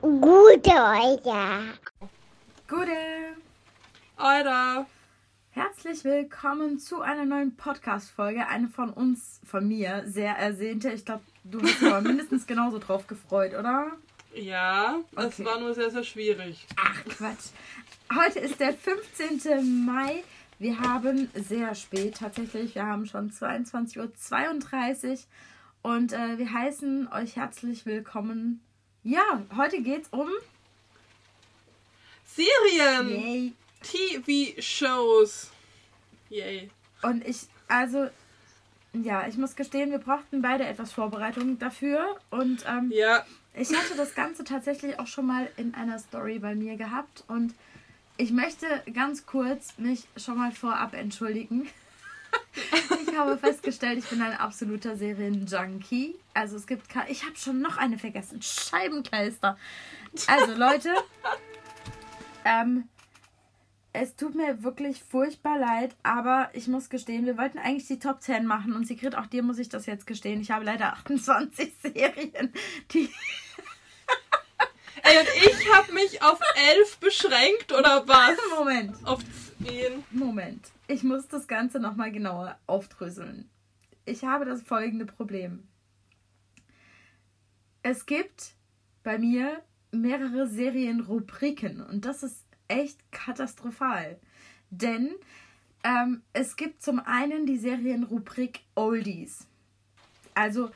Gute Euer. Gute. Alter. Herzlich willkommen zu einer neuen Podcast-Folge. Eine von uns, von mir, sehr ersehnte. Ich glaube, du bist aber mindestens genauso drauf gefreut, oder? Ja, es Okay. war nur sehr, sehr schwierig. Ach, Quatsch. Heute ist der 15. Mai. Wir haben sehr spät tatsächlich. Wir haben schon 22.32 Uhr. Und äh, wir heißen euch herzlich willkommen. Ja, heute geht's um. Serien, Yay. TV-Shows. Yay. Und ich, also, ja, ich muss gestehen, wir brauchten beide etwas Vorbereitung dafür. Und ähm, Ja, ich hatte das Ganze tatsächlich auch schon mal in einer Story bei mir gehabt. Und ich möchte ganz kurz mich schon mal vorab entschuldigen. Ich habe festgestellt, ich bin ein absoluter Serien-Junkie. Also es gibt. Ich habe schon noch eine vergessen. Scheibenkleister. Also Leute, ähm, es tut mir wirklich furchtbar leid, aber ich muss gestehen, wir wollten eigentlich die Top 10 machen und Sigrid, auch dir muss ich das jetzt gestehen. Ich habe leider 28 Serien, die ey, und ich habe mich auf elf beschränkt, oder was? Moment, Auf zehn. Moment. Ich muss das Ganze nochmal genauer aufdröseln. Ich habe das folgende Problem. Es gibt bei mir mehrere Serienrubriken und das ist echt katastrophal. Denn ähm, es gibt zum einen die Serienrubrik Oldies. Also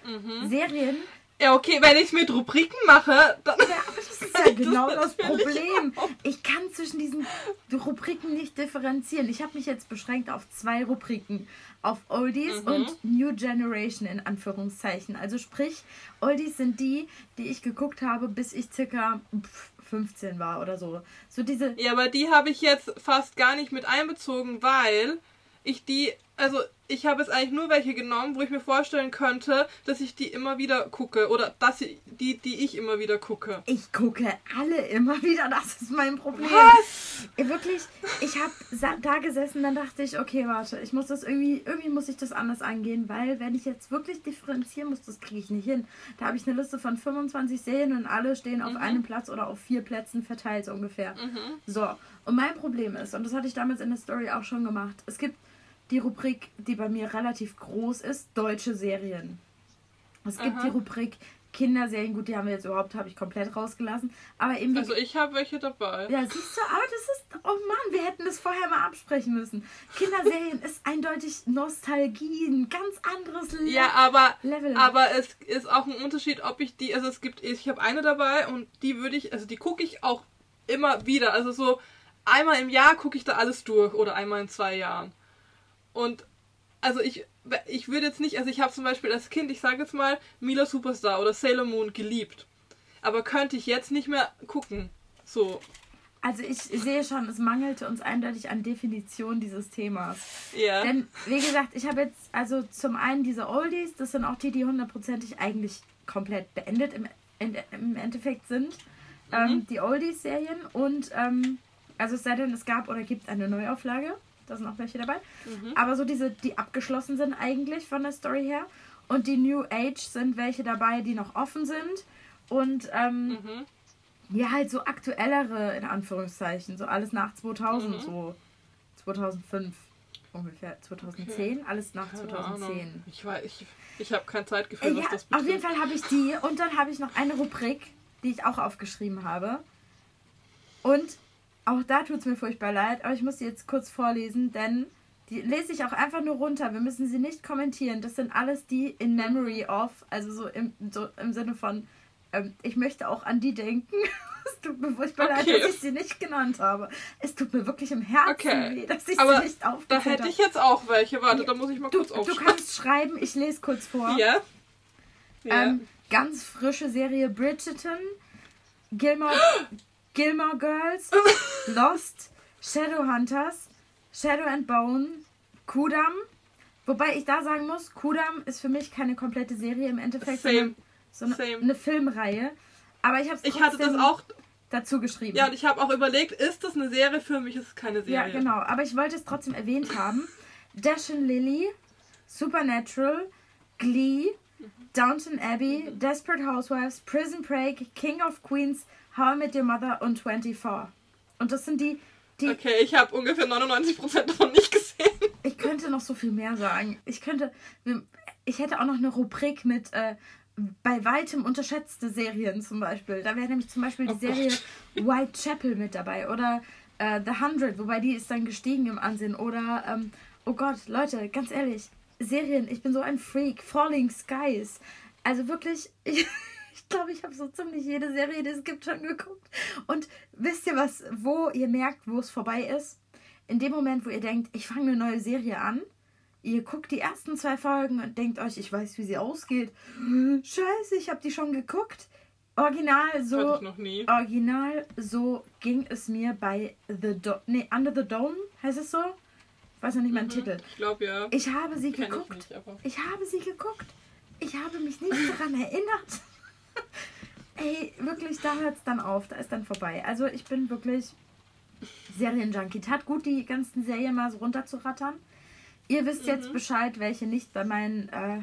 Serien, Ja, okay, wenn ich mit Rubriken mache, dann. Ja, aber das ist ja genau das natürlich Problem. Ich kann zwischen diesen Rubriken nicht differenzieren. Ich habe mich jetzt beschränkt auf zwei Rubriken. Auf Oldies Mhm. und New Generation in Anführungszeichen. Also sprich, Oldies sind die, die ich geguckt habe, bis ich circa pf, 15 war oder so. So diese... Ja, aber die habe ich jetzt fast gar nicht mit einbezogen, weil ich die, also ich habe jetzt eigentlich nur welche genommen, wo ich mir vorstellen könnte, dass ich die immer wieder gucke oder dass ich, die, die ich immer wieder gucke. Ich gucke alle immer wieder, das ist mein Problem. Was? Wirklich, ich habe da gesessen, dann dachte ich, okay, warte, ich muss das irgendwie, irgendwie muss ich das anders angehen, weil wenn ich jetzt wirklich differenzieren muss, das kriege ich nicht hin. Da habe ich eine Liste von 25 Serien und alle stehen auf einem Platz oder auf vier Plätzen verteilt so ungefähr. So, und mein Problem ist, und das hatte ich damals in der Story auch schon gemacht, es gibt die Rubrik, die bei mir relativ groß ist, deutsche Serien. Es gibt Aha. die Rubrik Kinderserien, gut, die haben wir jetzt überhaupt, habe ich komplett rausgelassen, aber eben Also ich habe welche dabei. ja, siehst du, aber das ist. Oh Mann, wir hätten das vorher mal absprechen müssen. Kinderserien ist eindeutig Nostalgie, ein ganz anderes Le Ja, aber, Level. aber es ist auch ein Unterschied, ob ich die, also es gibt, ich habe eine dabei und die würde ich, also die gucke ich auch immer wieder. Also so einmal im Jahr gucke ich da alles durch oder einmal in zwei Jahren. Und also ich, ich würde jetzt nicht, also ich habe zum Beispiel als Kind, ich sage jetzt mal, Mila Superstar oder Sailor Moon geliebt. Aber könnte ich jetzt nicht mehr gucken. So, Also ich sehe schon, es mangelte uns eindeutig an Definition dieses Themas. ja. Denn, wie gesagt, ich habe jetzt also zum einen diese Oldies, das sind auch die, die hundertprozentig eigentlich komplett beendet im, im Endeffekt sind. Ähm, die Oldies-Serien und ähm, also es sei denn, es gab oder gibt eine Neuauflage. Da sind auch welche dabei. Aber so diese, die abgeschlossen sind eigentlich von der Story her. Und die New Age sind welche dabei, die noch offen sind. Und ähm, Mhm. ja, halt so aktuellere, in Anführungszeichen. So alles nach 2000, Mhm. so 2005 ungefähr. 2010, alles nach Keine 2010. Ahnung. Ich weiß, ich, ich habe kein Zeitgefühl, Äh, was ja, das auf betrifft. jeden Fall habe ich die und dann habe ich noch eine Rubrik, die ich auch aufgeschrieben habe. Und auch da tut es mir furchtbar leid, aber ich muss sie jetzt kurz vorlesen, denn die lese ich auch einfach nur runter. Wir müssen sie nicht kommentieren. Das sind alles die in memory of, also so im, so im Sinne von, ähm, ich möchte auch an die denken. es tut mir furchtbar leid, Okay. dass ich sie nicht genannt habe. Es tut mir wirklich im Herzen Okay. weh, dass ich Aber sie nicht Da aufgezählt hätte habe. ich jetzt auch welche. Warte, da muss ich mal Du, kurz du aufschreiben. kannst schreiben, ich lese kurz vor. Ja? Ja. Ähm, ganz frische Serie Bridgerton, Gilmore, Gilmore Girls, Lost, Shadowhunters, Shadow and Bone, Kudam. Wobei ich da sagen muss, Kudam ist für mich keine komplette Serie im Endeffekt, Same. sondern so eine, Same. eine Filmreihe. Aber ich habe es ich hatte das auch. dazu geschrieben. Ja, und ich habe auch überlegt, ist das eine Serie? Für mich ist es keine Ja, Serie. genau. Aber ich wollte es trotzdem erwähnt haben. Dash and Lily, Supernatural, Glee, Downton Abbey, Desperate Housewives, Prison Break, King of Queens, How I Met Your Mother und 24. Und das sind die, die Okay, ich habe ungefähr 99% davon nicht gesehen. ich könnte noch so viel mehr sagen. Ich könnte, ich hätte auch noch eine Rubrik mit äh, bei weitem unterschätzte Serien zum Beispiel. Da wäre nämlich zum Beispiel die Oh Serie Gott. Whitechapel mit dabei oder äh, The Hundred, wobei die ist dann gestiegen im Ansehen. Oder, ähm, oh Gott, Leute, ganz ehrlich, Serien, ich bin so ein Freak. Falling Skies. Also wirklich, ich, ich glaube, ich habe so ziemlich jede Serie, die es gibt, schon geguckt. Und wisst ihr was, wo ihr merkt, wo es vorbei ist? In dem Moment, wo ihr denkt, ich fange eine neue Serie an, ihr guckt die ersten zwei Folgen und denkt euch, ich weiß, wie sie ausgeht. Scheiße, ich habe die schon geguckt. Original so. Ich noch nie. Original, so ging es mir bei The Do nee, Under the Dome, heißt es so? Ich weiß noch nicht meinen Titel. Ich glaube ja. Ich habe sie Kenn ich geguckt. nicht, aber. Ich habe sie geguckt. Ich habe mich nicht daran erinnert. Ey, wirklich, da hört es dann auf. Da ist dann vorbei. Also ich bin wirklich Serienjunkie. Tat gut, die ganzen Serien mal so runterzurattern. Ihr wisst jetzt Bescheid, welche nicht bei meinen äh,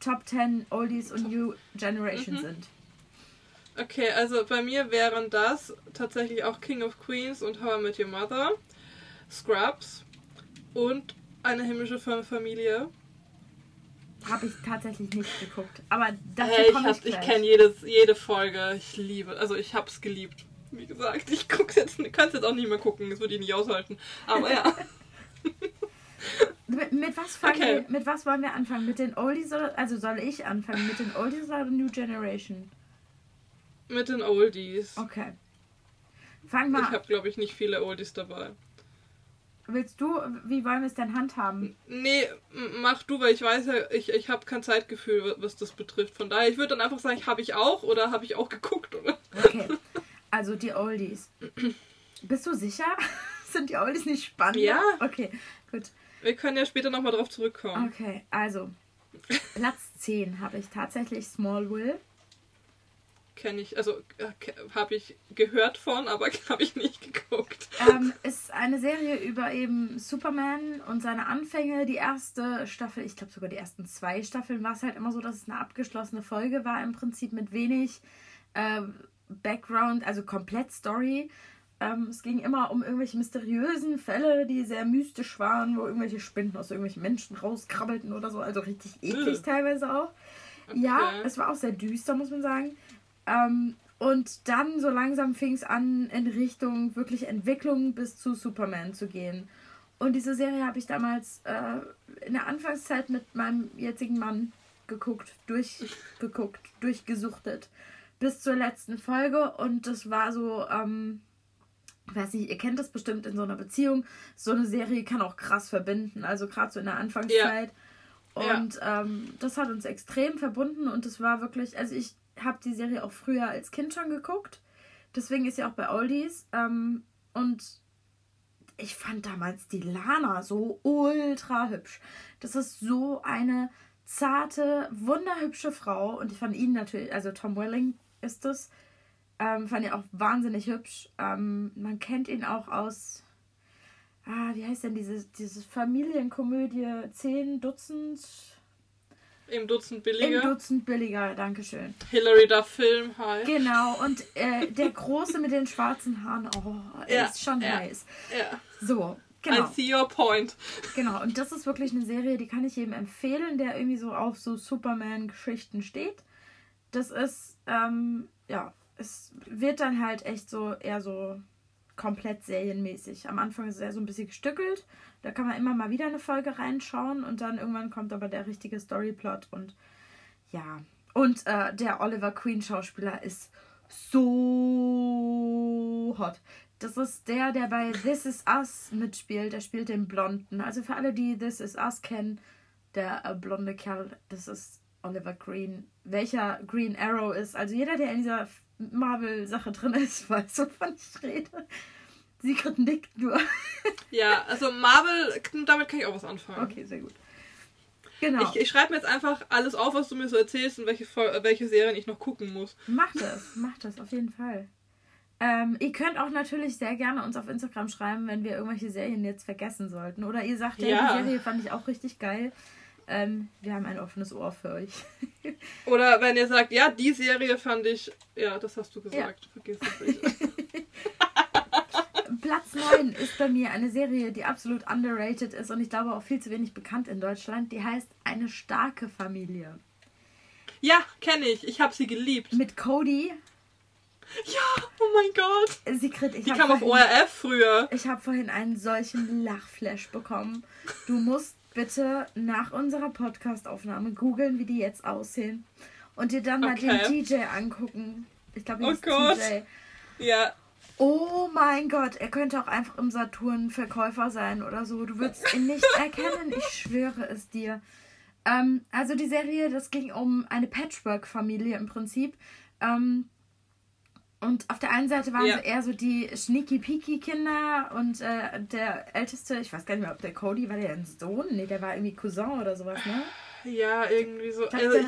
Top 10 Oldies und New Generation sind. Okay, also bei mir wären das tatsächlich auch King of Queens und How I Met Your Mother, Scrubs und eine himmlische Familie. Habe ich tatsächlich nicht geguckt. Aber dazu Hey, ich, komme ich, ich gleich. kenne jede Folge. Ich liebe, also ich hab's geliebt. Wie gesagt, ich guck's jetzt, kann's jetzt auch nicht mehr gucken, das würde ich nicht aushalten. Aber ja, Mit, mit was fangen Okay. wir, mit was wollen wir anfangen? Mit den Oldies oder also soll ich anfangen mit den Oldies oder New Generation? mit den Oldies. Okay. Fang Ich mal. habe, glaube ich, nicht viele Oldies dabei. Willst du, wie wollen wir es denn handhaben? Nee, mach du, weil ich weiß ja, ich, ich habe kein Zeitgefühl, wa- was das betrifft. Von daher, ich würde dann einfach sagen, habe ich auch oder habe ich auch geguckt, oder? Okay. Also die Oldies. Bist du sicher? Sind die Oldies nicht spannend? Ja. Okay, gut. Wir können ja später nochmal drauf zurückkommen. Okay, also Platz 10 habe ich tatsächlich Smallville. Kenne ich, also habe ich gehört von, aber habe ich nicht geguckt. ähm, ist eine Serie über eben Superman und seine Anfänge. Die erste Staffel, ich glaube sogar die ersten zwei Staffeln, war es halt immer so, dass es eine abgeschlossene Folge war, im Prinzip mit wenig ähm, Background, also komplett Story. Ähm, es ging immer um irgendwelche mysteriösen Fälle, die sehr mystisch waren, wo irgendwelche Spinnen aus irgendwelchen Menschen rauskrabbelten oder so. Also richtig eklig teilweise auch. Ja, Okay. es war auch sehr düster, muss man sagen. Ähm, und dann so langsam fing es an, in Richtung wirklich Entwicklung bis zu Superman zu gehen. Und diese Serie habe ich damals äh, in der Anfangszeit mit meinem jetzigen Mann geguckt, durchgeguckt, durchgesuchtet. Bis zur letzten Folge. Und das war so, ähm, ich weiß nicht, ihr kennt das bestimmt in so einer Beziehung. So eine Serie kann auch krass verbinden. Also gerade so in der Anfangszeit. Ja. Und ähm, das hat uns extrem verbunden und es war wirklich, also ich habe die Serie auch früher als Kind schon geguckt. Deswegen ist sie auch bei Oldies. Ähm, und ich fand damals die Lana so ultra hübsch. Das ist so eine zarte, wunderhübsche Frau. Und ich fand ihn natürlich, also Tom Welling ist es, ähm, fand ihn auch wahnsinnig hübsch. Ähm, man kennt ihn auch aus, ah, wie heißt denn diese, diese Familienkomödie, zehn Dutzend, Im Dutzend im billiger. Dutzend billiger, Dankeschön. Hilary Duff Film halt. Genau, und äh, der Große mit den schwarzen Haaren, oh, er Ja, ist schon ja. heiß. Ja. So, I genau. see your point. Genau, und das ist wirklich eine Serie, die kann ich jedem empfehlen, der irgendwie so auf so Superman-Geschichten steht. Das ist, ähm, ja, es wird dann halt echt so eher so komplett serienmäßig. Am Anfang ist eher so ein bisschen gestückelt. Da kann man immer mal wieder eine Folge reinschauen und dann irgendwann kommt aber der richtige Storyplot und ja. Und äh, der Oliver Queen Schauspieler ist so hot. Das ist der, der bei This Is Us mitspielt. Der spielt den Blonden. Also für alle, die This Is Us kennen, der äh, blonde Kerl, das ist Oliver Green. Welcher Green Arrow ist. Also jeder, der in dieser Marvel-Sache drin ist, weiß, wovon ich rede. Sigrid nickt nur. Ja, also Marvel, damit kann ich auch was anfangen. Okay, sehr gut. Genau. Ich, ich schreibe mir jetzt einfach alles auf, was du mir so erzählst und welche, äh, welche Serien ich noch gucken muss. Macht das, macht das auf jeden Fall. Ähm, ihr könnt auch natürlich sehr gerne uns auf Instagram schreiben, wenn wir irgendwelche Serien jetzt vergessen sollten. Oder ihr sagt, ja, Ja. die Serie fand ich auch richtig geil. Ähm, wir haben ein offenes Ohr für euch. Oder wenn ihr sagt, ja, die Serie fand ich. Ja, das hast du gesagt. Vergiss es nicht. Platz 9 ist bei mir eine Serie, die absolut underrated ist und ich glaube auch viel zu wenig bekannt in Deutschland. Die heißt Eine starke Familie. Ja, kenne ich. Ich habe sie geliebt. Mit Cody. Ja, oh mein Gott. Sigrid, ich Die kam auf vorhin- ORF früher. Ich habe vorhin einen solchen Lachflash bekommen. Du musst bitte nach unserer Podcast-Aufnahme googeln, wie die jetzt aussehen. Und dir dann mal Okay. den DJ angucken. Ich glaube, Oh ist Gott. DJ. Ja. Oh mein Gott, er könnte auch einfach im Saturn Verkäufer sein oder so. Du würdest ihn nicht erkennen, ich schwöre es dir. Ähm, also die Serie, das ging um eine Patchwork-Familie im Prinzip. Ähm, und auf der einen Seite waren Ja. sie eher so die Schnicki-Piki-Kinder und äh, der älteste, ich weiß gar nicht mehr, ob der Cody war der ein Sohn? Nee, der war irgendwie Cousin oder sowas, ne? Ja, irgendwie so. Also ich,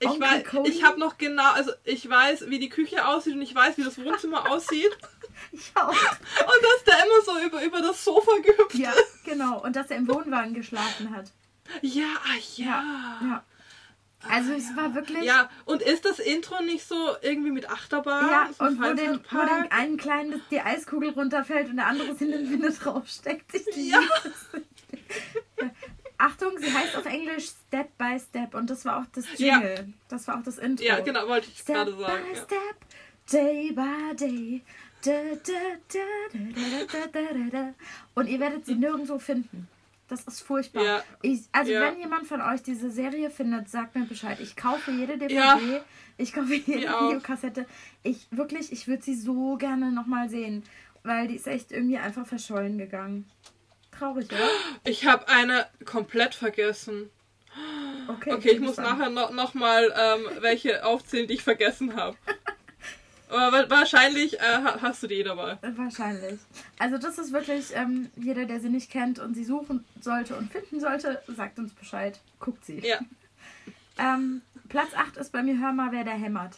ich, weiß, Cody? ich habe noch genau, also ich weiß, wie die Küche aussieht und ich weiß, wie das Wohnzimmer aussieht. Ich auch. Und dass der immer so über, über das Sofa gehüpft Ja, ist. genau. Und dass er im Wohnwagen geschlafen hat. Ja, ah, ja. Ja. Also es war wirklich. Ja, und ist das Intro nicht so irgendwie mit Achterbahn? Ja, so und wo den, wo den einen kleinen die Eiskugel runterfällt und der andere sie in den Winde draufsteckt. Ich liebe ja. Achtung, sie heißt auf Englisch Step by Step und das war auch das Jingle. Ja. Das war auch das Intro. Ja, genau, wollte ich step gerade sagen. Step by Step, Day by Day. Da, da, da, und ihr werdet sie nirgendwo finden. Das ist furchtbar. Ja. Ich, also Ja. wenn jemand von euch diese Serie findet, sagt mir Bescheid. Ich kaufe jede DVD, Ja. ich kaufe jede. Videokassette. Ich wirklich, ich würde sie so gerne nochmal sehen, weil die ist echt irgendwie einfach verschollen gegangen. Traurig, oder? Ich habe eine komplett vergessen. Okay, Okay, ich muss nachher noch, noch mal ähm, welche aufzählen, die ich vergessen habe. Aber wa- wahrscheinlich äh, ha- hast du die dabei. Wahrscheinlich. Also das ist wirklich, ähm, jeder, der sie nicht kennt und sie suchen sollte und finden sollte, sagt uns Bescheid. Guckt sie. Ja. Ähm, Platz 8 ist bei mir Hör mal, wer der hämmert.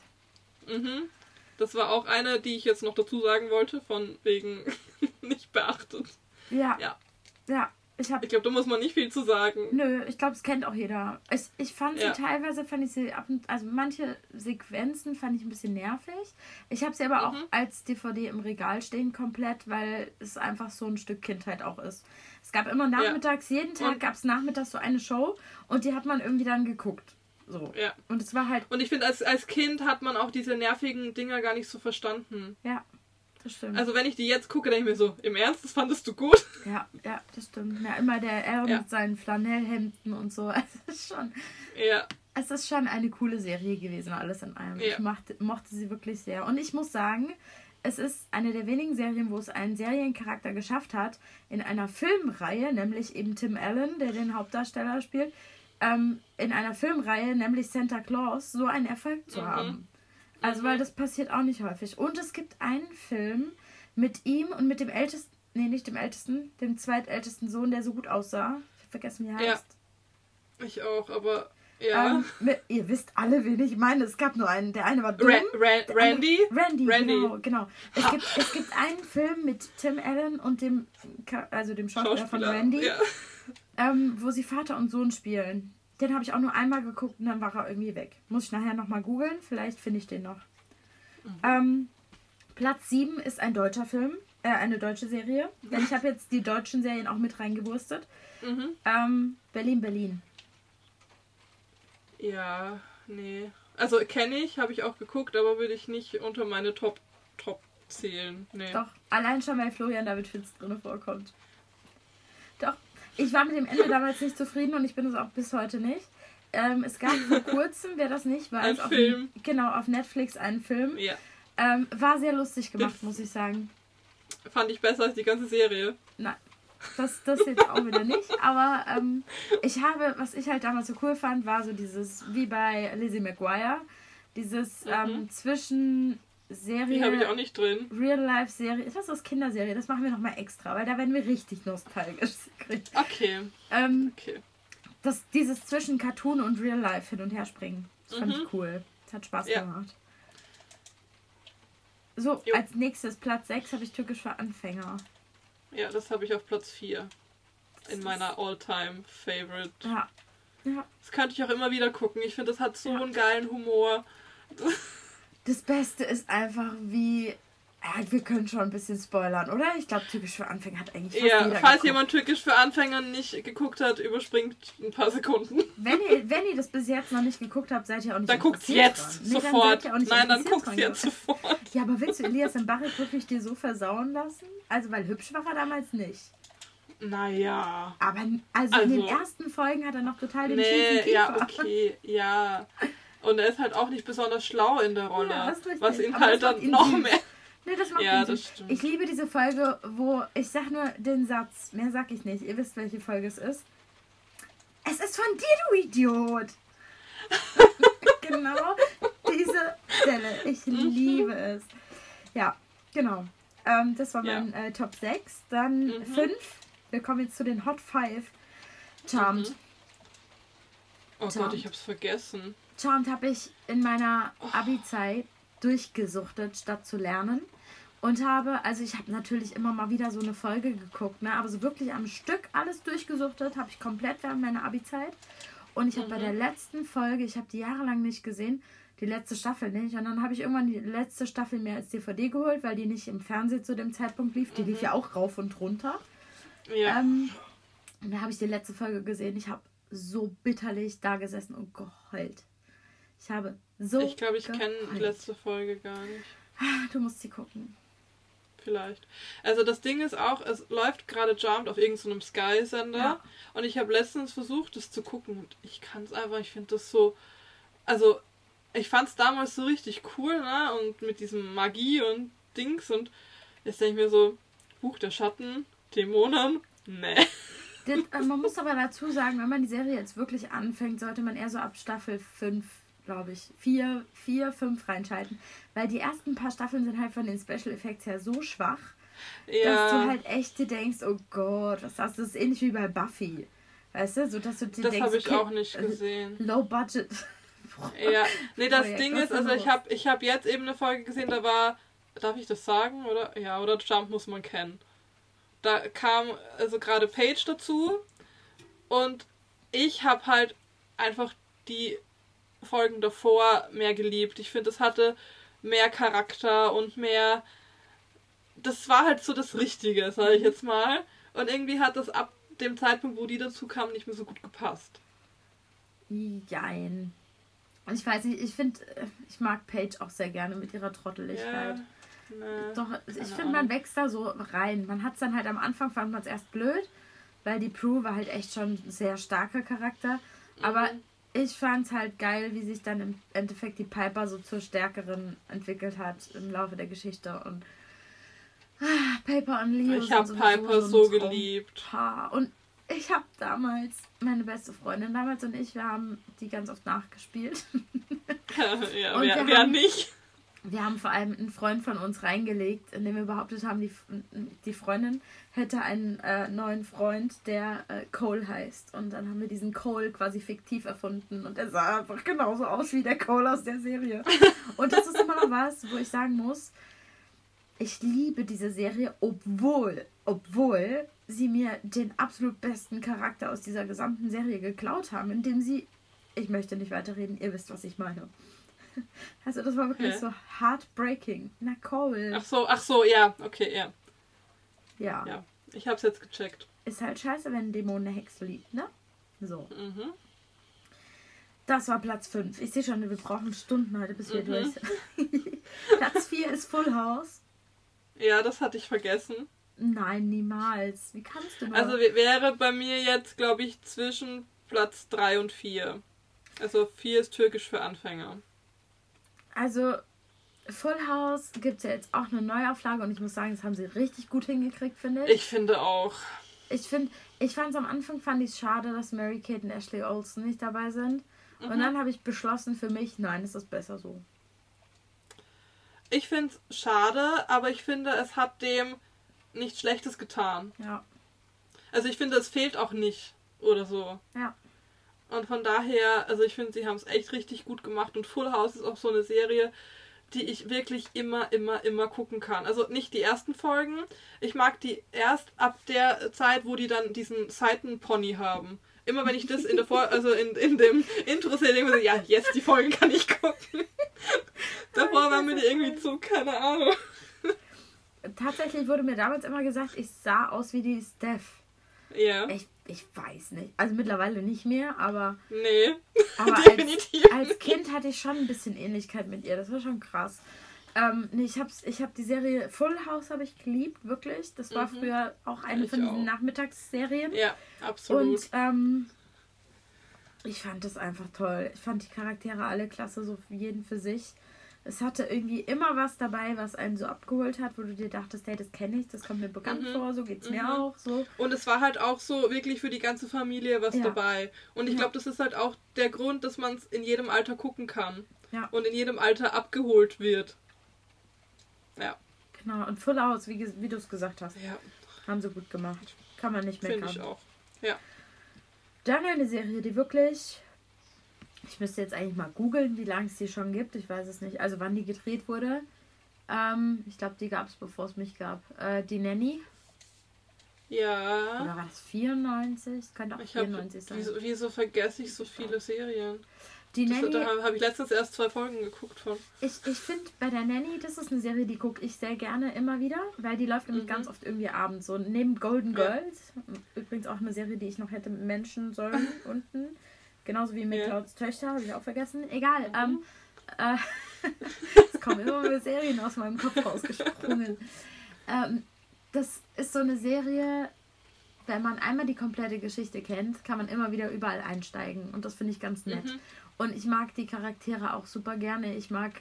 Mhm. Das war auch eine, die ich jetzt noch dazu sagen wollte, von wegen nicht beachtet. Ja, Ja. ja. Ich Ich glaube, da muss man nicht viel zu sagen. Nö, ich glaube, es kennt auch jeder. Ich, ich fand Ja. sie teilweise, fand ich sie ab und also manche Sequenzen fand ich ein bisschen nervig. Ich habe sie aber auch Mhm. als DVD im Regal stehen komplett, weil es einfach so ein Stück Kindheit auch ist. Es gab immer nachmittags, jeden Tag gab es nachmittags so eine Show und die hat man irgendwie dann geguckt. So. Ja. Und es war halt, Und ich finde, als, als Kind hat man auch diese nervigen Dinger gar nicht so verstanden. ja, das stimmt. Also wenn ich die jetzt gucke, denke ich mir so, im Ernst, das fandest du gut? ja, ja, das stimmt. Ja, immer der R Ja. mit seinen Flanellhemden und so. Es ist schon, Ja. Es ist schon eine coole Serie gewesen, alles in allem. Ja. Ich mochte, mochte sie wirklich sehr. Und ich muss sagen, es ist eine der wenigen Serien, wo es einen Seriencharakter geschafft hat, in einer Filmreihe, nämlich eben Tim Allen, der den Hauptdarsteller spielt, ähm, in einer Filmreihe, nämlich Santa Claus, so einen Erfolg zu Mhm. haben. Also, weil das passiert auch nicht häufig. Und es gibt einen Film mit ihm und mit dem ältesten, nee, nicht dem ältesten, dem zweitältesten Sohn, der so gut aussah. Ich habe vergessen, wie er Ja. heißt. Ich auch, aber ja. Ähm, ihr wisst alle, wen ich meine. Es gab nur einen. Der eine war dumm. Ra Ra Randy? andere- Randy, Randy. genau, genau. Es gibt, es gibt einen Film mit Tim Allen und dem, also dem Schauspieler, von Randy, Ja. ähm, wo sie Vater und Sohn spielen. Den habe ich auch nur einmal geguckt und dann war er irgendwie weg. Muss ich nachher nochmal googeln, vielleicht finde ich den noch. Mhm. Ähm, Platz 7 ist ein deutscher Film, äh, eine deutsche Serie. Denn ich habe jetzt die deutschen Serien auch mit reingewurstet. Mhm. Ähm, Berlin, Berlin. Ja, nee. Also kenne ich, habe ich auch geguckt, aber würde ich nicht unter meine Top Top zählen. Nee. Doch, allein schon, weil Florian David Fitz drin vorkommt. Doch, ich war mit dem Ende damals nicht zufrieden und ich bin es auch bis heute nicht. Ähm, es gab vor kurzem, wer das nicht weiß, Ein auf, Film. genau, auf Netflix einen Film. Ja. Ähm, war sehr lustig gemacht, muss ich sagen. Fand ich besser als die ganze Serie. Nein, das, das jetzt auch wieder nicht. Aber ähm, ich habe, was ich halt damals so cool fand, war so dieses, wie bei Lizzie McGuire, dieses ähm, zwischen Serie. Die habe ich auch nicht drin. Real-Life-Serie. Das ist Kinderserie, das machen wir nochmal extra, weil da werden wir richtig nostalgisch. Okay, Ähm, okay. das, dieses zwischen Cartoon und Real-Life hin und her springen. Das fand Mhm. ich cool. Das hat Spaß Ja. gemacht. So, Jo. als nächstes Platz 6 habe ich Türkisch für Anfänger. Ja, das habe ich auf Platz 4. In meiner All-Time Favorite. Ja. Ja. Das könnte ich auch immer wieder gucken. Ich finde, das hat so einen geilen Humor. Das Beste ist einfach, wie. Ja, wir können schon ein bisschen spoilern, oder? Ich glaube, typisch für Anfänger hat eigentlich fast Ja, jeder falls geguckt. jemand Türkisch für Anfänger nicht geguckt hat, überspringt ein paar Sekunden. Wenn ihr, wenn ihr das bis jetzt noch nicht geguckt habt, seid ihr auch nicht Dann guckt's jetzt. Nee, dann sofort. nicht Nein, dann guckt's dran, jetzt sofort. Ja, aber willst du Elias Mbarek wirklich dir so versauen lassen? Also, weil hübsch war er damals nicht. Naja. Aber also, in den Also- ersten Folgen hat er noch total den Nee, ja, okay, ja. Und er ist halt auch nicht besonders schlau in der Rolle. Ja, was ihn Aber halt dann ihn noch mehr. Nee, das macht Ja, das stimmt. Ich liebe diese Folge, wo ich sag nur den Satz, mehr sag ich nicht. Ihr wisst, welche Folge es ist. Es ist von dir, du Idiot. genau diese Stelle. Ich liebe es. Ja, genau. Ähm, das war Ja. mein äh, Top 6. Dann Mhm. 5. Wir kommen jetzt zu den Hot 5. Charmed. Mhm. Oh Tom. Gott, ich hab's vergessen. Charmed habe ich in meiner Abi-Zeit durchgesuchtet, statt zu lernen. Und habe, also ich habe natürlich immer mal wieder so eine Folge geguckt, ne? aber so wirklich am Stück alles durchgesuchtet habe ich komplett während meiner Abi-Zeit. Und ich habe bei der letzten Folge, ich habe die jahrelang nicht gesehen, die letzte Staffel nicht. Und dann habe ich irgendwann die letzte Staffel mir als DVD geholt, weil die nicht im Fernsehen zu dem Zeitpunkt lief. Die lief ja auch rauf und runter. Ja. Ähm, und da habe ich die letzte Folge gesehen. Ich habe so bitterlich da gesessen und geheult. Ich habe so. ich glaube, ich kenne die letzte Folge gar nicht. Du musst sie gucken. Vielleicht. Also das Ding ist auch, es läuft gerade Charmed auf irgendeinem Sky-Sender Ja. und ich habe letztens versucht, das zu gucken und ich kann es einfach, ich finde das so, also ich fand es damals so richtig cool, ne, und mit diesem Magie und Dings und jetzt denke ich mir so, Buch der Schatten, Dämonen, ne. Das, äh, man muss aber dazu sagen, wenn man die Serie jetzt wirklich anfängt, sollte man eher so ab Staffel 5, glaube ich, 4, 4, 5 reinschalten. Weil die ersten paar Staffeln sind halt von den Special Effects her so schwach, dass du Ja, halt echt dir denkst, oh Gott, was ist das? Das ist ähnlich wie bei Buffy. Weißt du, so dass du dir das denkst, habe ich okay, auch nicht also, gesehen. Low Budget. Ja, nee, das Projekt, Ding ist, also ich habe ich hab jetzt eben eine Folge gesehen, da war, darf ich das sagen, oder? Ja, oder Jump muss man kennen. Da kam also gerade Paige dazu und ich habe halt einfach die Folgen davor mehr geliebt. Ich finde, es hatte mehr Charakter und mehr. Das war halt so das Richtige, sage ich jetzt mal. Und irgendwie hat das ab dem Zeitpunkt, wo die dazu kam, nicht mehr so gut gepasst. Jein. Und ich weiß nicht, ich finde, ich mag Paige auch sehr gerne mit ihrer Trotteligkeit. Ja, ne. Doch, ich finde, man wächst da so rein. Man hat es dann halt am Anfang, fand man es erst blöd, weil die Prue war halt echt schon ein sehr starker Charakter. Aber Mhm. Ich fand es halt geil, wie sich dann im Endeffekt die Piper so zur Stärkeren entwickelt hat im Laufe der Geschichte. Und ah, Piper und Leo Ich habe sowieso Piper so Traum- geliebt. Paar. Und ich habe damals, meine beste Freundin damals und ich, wir haben die ganz oft nachgespielt. ja, Und wer, wir wer haben- nicht? Wir haben vor allem einen Freund von uns reingelegt, in dem wir behauptet haben, die, die Freundin hätte einen äh, neuen Freund, der äh, Cole heißt. Und dann haben wir diesen Cole quasi fiktiv erfunden. Und er sah einfach genauso aus wie der Cole aus der Serie. Und das ist immer noch was, wo ich sagen muss, ich liebe diese Serie, obwohl, obwohl sie mir den absolut besten Charakter aus dieser gesamten Serie geklaut haben, indem sie, ich möchte nicht weiterreden, ihr wisst, was ich meine. Also das war wirklich Okay. so heartbreaking. Na Cole. Ach so, ach so, ja, okay, ja. ja. Ja, ich hab's jetzt gecheckt. Ist halt scheiße, wenn ein Dämon eine Hexe liebt, ne? So. Mhm. Das war Platz 5. Ich sehe schon, wir brauchen Stunden heute, bis wir Mhm. durch sind. Platz 4 ist Full House. Ja, das hatte ich vergessen. Nein, niemals. Wie kannst du nur? Also wäre bei mir jetzt, glaube ich, zwischen Platz 3 und 4. Also 4 ist türkisch für Anfänger. Also, Full House gibt es ja jetzt auch eine Neuauflage und ich muss sagen, das haben sie richtig gut hingekriegt, finde ich. Ich finde auch. Ich finde, ich fand es am Anfang fand ich schade, dass Mary Kate und Ashley Olsen nicht dabei sind. Mhm. Und dann habe ich beschlossen für mich, nein, es ist besser so. Ich finde es schade, aber ich finde, es hat dem nichts Schlechtes getan. Ja. Also ich finde, es fehlt auch nicht oder so. Ja. Und von daher, also ich finde, sie haben es echt richtig gut gemacht. Und Full House ist auch so eine Serie, die ich wirklich immer, immer, immer gucken kann. Also nicht die ersten Folgen. Ich mag die erst ab der Zeit, wo die dann diesen Seitenpony haben. immer wenn ich das in der Vor also in, in dem Intro sehe, denke ich mir ja, jetzt die Folge kann ich gucken. Davor war mir die irgendwie zu, keine Ahnung. Tatsächlich wurde mir damals immer gesagt, ich sah aus wie die Steph. Ja. Ich, ich weiß nicht. Also mittlerweile nicht mehr, aber, Nee. aber als, Definitiv. als Kind hatte ich schon ein bisschen Ähnlichkeit mit ihr. Das war schon krass. Ähm, nee, ich hab's, ich hab die Serie Full House habe ich geliebt, wirklich. Das war Mhm. früher auch eine Ich von diesen auch. Nachmittagsserien. Ja, absolut. Und ähm, ich fand das einfach toll. Ich fand die Charaktere alle klasse, so jeden für sich. Es hatte irgendwie immer was dabei, was einen so abgeholt hat, wo du dir dachtest, hey, das kenne ich, das kommt mir bekannt Mhm. vor, so geht's mir Mhm. auch. So. Und es war halt auch so wirklich für die ganze Familie was Ja. dabei. Und ich Ja. glaube, das ist halt auch der Grund, dass man es in jedem Alter gucken kann. Ja. Und in jedem Alter abgeholt wird. Ja, Genau, und Full House, wie, wie du es gesagt hast, ja haben sie gut gemacht. Kann man nicht finde meckern. ich auch. Dann eine Serie, die wirklich. Ich müsste jetzt eigentlich mal googeln, wie lange es die schon gibt. Ich weiß es nicht. Also wann die gedreht wurde. Ähm, ich glaube, die gab es, bevor es mich gab. Äh, die Nanny. Ja. Oder war das 94? Könnte auch Ich habe 94 sein. wieso, wieso vergesse ich so viele Serien? Die Das, Nanny, da habe hab ich letztens erst zwei Folgen geguckt von. ich, ich finde bei der Nanny, das ist eine Serie, die gucke ich sehr gerne immer wieder, weil die läuft nämlich Mhm. ganz oft irgendwie abends. So neben Golden Ja. Girls, übrigens auch eine Serie, die ich noch hätte Menschen sollen unten. Genauso wie McClouds Töchter, habe ich auch vergessen. Egal. Mhm. Ähm, äh, es kommen immer mehr Serien aus meinem Kopf rausgesprungen. ähm, das ist so eine Serie, wenn man einmal die komplette Geschichte kennt, kann man immer wieder überall einsteigen. Und das finde ich ganz nett. Mhm. Und ich mag die Charaktere auch super gerne. Ich mag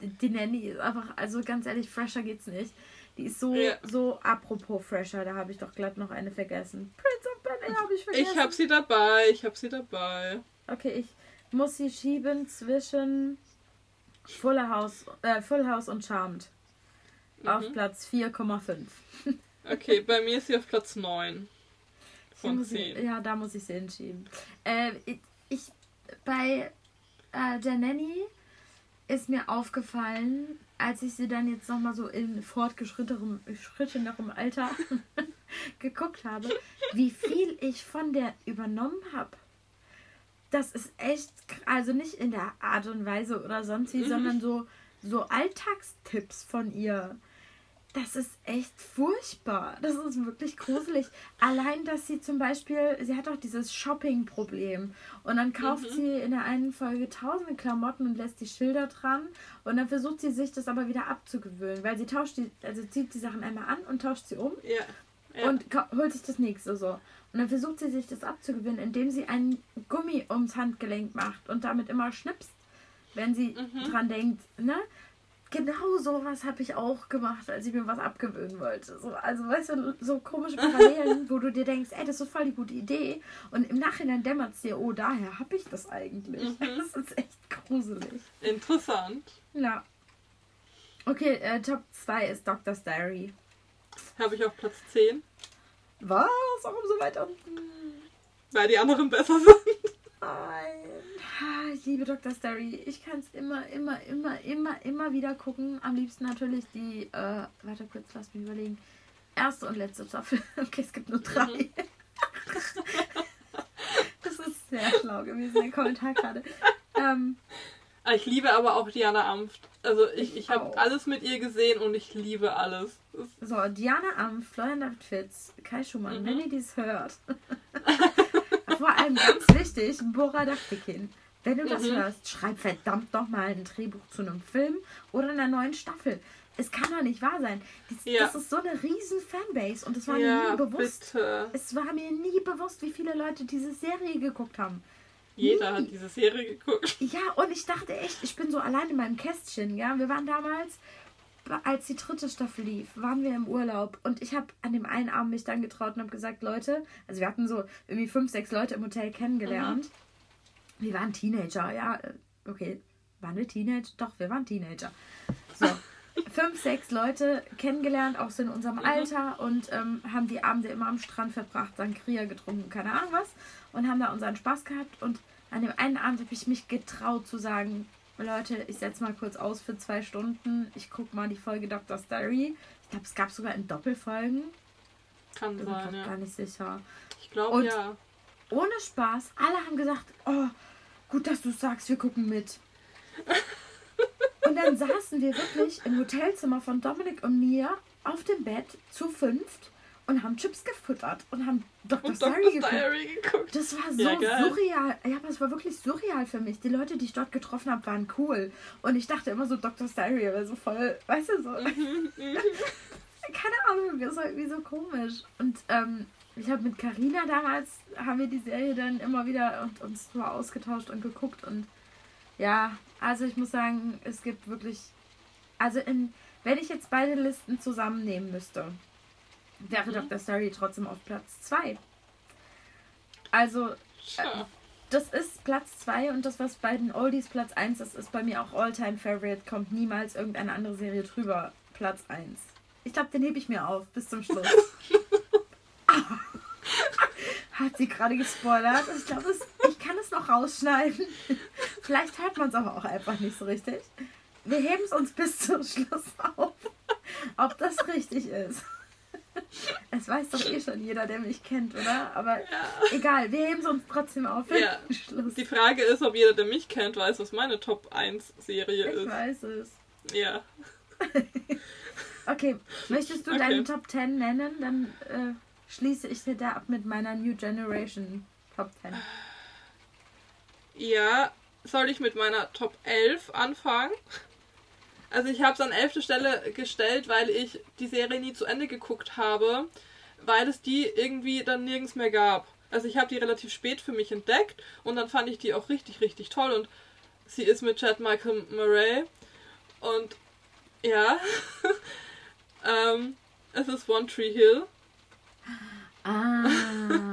die Nanny ist einfach, also ganz ehrlich, fresher geht's nicht. Die ist so, Ja. so apropos fresher, da habe ich doch glatt noch eine vergessen. Prince Air habe ich vergessen. Ich habe sie dabei, ich habe sie dabei. Okay, ich muss sie schieben zwischen Full House, äh, Full House und Charmed. Auf Mhm. Platz 4,5. Okay, bei mir ist sie auf Platz 9 Hier von muss ich- 10. Ja, da muss ich sie hinschieben. Äh, ich, ich, bei äh, der Nanny ist mir aufgefallen, als ich sie dann jetzt nochmal so in fortgeschrittenerem schrittenerem Alter geguckt habe, wie viel ich von der übernommen habe. Das ist echt, also nicht in der Art und Weise oder sonst wie, Mhm. sondern so, so Alltagstipps von ihr. Das ist echt furchtbar. Das ist wirklich gruselig. Allein, dass sie zum Beispiel, sie hat auch dieses Shopping-Problem. Und dann kauft Mhm. sie in der einen Folge tausende Klamotten und lässt die Schilder dran. Und dann versucht sie sich das aber wieder abzugewöhnen. Weil sie tauscht die, also zieht die Sachen einmal an und tauscht sie um Ja. ja. und holt sich das nächste so. Und dann versucht sie sich das abzugewöhnen, indem sie einen Gummi ums Handgelenk macht und damit immer schnipst, wenn sie Mhm. dran denkt, ne? Genau sowas habe ich auch gemacht, als ich mir was abgewöhnen wollte. So, also, weißt du, so komische Parallelen, wo du dir denkst, ey, das ist voll die gute Idee. Und im Nachhinein dämmert es dir, oh, daher habe ich das eigentlich. Mhm. Das ist echt gruselig. Interessant. Ja. Okay, äh, Top 2 ist Doctor's Diary. Habe ich auf Platz 10, Was? Warum so weit unten? weil die anderen besser sind. Nein. Ich liebe Dr. Story. Ich kann es immer, immer, immer, immer, immer wieder gucken. Am liebsten natürlich die, äh, warte kurz, lass mich überlegen. Erste und letzte Staffel. Okay, es gibt nur drei. das ist sehr schlau gewesen, der Kommentar gerade. Ähm, Ah, Ich liebe aber auch Diana Amft. Also ich, Ich ich habe alles mit ihr gesehen und ich liebe alles. So, Diana Amf, Florian David Fitz, Kai Schumann, Mhm. wenn ihr dies hört. Vor allem ganz wichtig, Bora Dachtikin. Wenn du das Mhm. hörst, schreib verdammt nochmal ein Drehbuch zu einem Film oder einer neuen Staffel. Es kann doch nicht wahr sein. Das, Ja. das ist so eine riesen Fanbase und es war mir ja, nie bewusst. bitte. Es war mir nie bewusst, wie viele Leute diese Serie geguckt haben. Jeder Nie. hat diese Serie geguckt. Ja, und ich dachte echt, ich bin so allein in meinem Kästchen, ja. Wir waren damals, als die dritte Staffel lief, waren wir im Urlaub und ich habe an dem einen Abend mich dann getraut und habe gesagt, Leute, also wir hatten so irgendwie fünf, sechs Leute im Hotel kennengelernt. Wir waren Teenager, ja, äh, okay. Waren wir Teenager? Doch, wir waren Teenager. So. Fünf, sechs Leute kennengelernt, auch so in unserem Alter und ähm, haben die Abende immer am Strand verbracht, Sangria getrunken, keine Ahnung was und haben da unseren Spaß gehabt und an dem einen Abend habe ich mich getraut zu sagen, Leute, ich setze mal kurz aus für zwei Stunden, ich gucke mal die Folge Doctor's Diary. Ich glaube, es gab sogar in Doppelfolgen. Kann Bin sein, ja. gar nicht sicher. Ich glaube ja. ohne Spaß, alle haben gesagt, oh, gut, dass du sagst, wir gucken mit. Und dann saßen wir wirklich im Hotelzimmer von Dominik und mir auf dem Bett zu fünft und haben Chips gefuttert und haben Dr. Und Dr. geguckt. Diary geguckt. Das war so Ja, surreal. Ja, aber es war wirklich surreal für mich. Die Leute, die ich dort getroffen habe, waren cool. Und ich dachte immer so, Dr. Diary wäre so voll, weißt du, so. Mhm, Keine Ahnung, das war irgendwie so komisch. Und ähm, ich habe mit Carina damals, haben wir die Serie dann immer wieder und uns so ausgetauscht und geguckt. Und ja, also ich muss sagen, es gibt wirklich, also in, wenn ich jetzt beide Listen zusammennehmen müsste, wäre Mhm. Dr. Story trotzdem auf Platz 2. Also, Tja. das ist Platz 2 und das, was bei den Oldies Platz 1 ist, ist bei mir auch All-Time Favorite. Kommt niemals irgendeine andere Serie drüber. Platz 1. Ich glaube, den hebe ich mir auf bis zum Schluss. Hat sie gerade gespoilert. Ich glaube, ich kann es noch rausschneiden. Vielleicht hört man es aber auch einfach nicht so richtig. Wir heben es uns bis zum Schluss auf, ob das richtig ist. Es weiß doch eh schon jeder, der mich kennt, oder? Aber egal, wir heben es uns trotzdem auf Ja. Die Frage ist, ob jeder, der mich kennt, weiß, was meine Top 1 Serie Ich ist. weiß es. Ja. Okay, möchtest du Okay. deine Top 10 nennen? Dann äh, schließe ich dir da ab mit meiner New Generation Top 10. Ja, soll ich mit meiner Top 11 anfangen? Also ich habe es an 11. Stelle gestellt, weil ich die Serie nie zu Ende geguckt habe, weil es die irgendwie dann nirgends mehr gab. Also ich habe die relativ spät für mich entdeckt und dann fand ich die auch richtig, richtig toll und sie ist mit Chad Michael Murray und ja, ähm, es ist One Tree Hill Ah.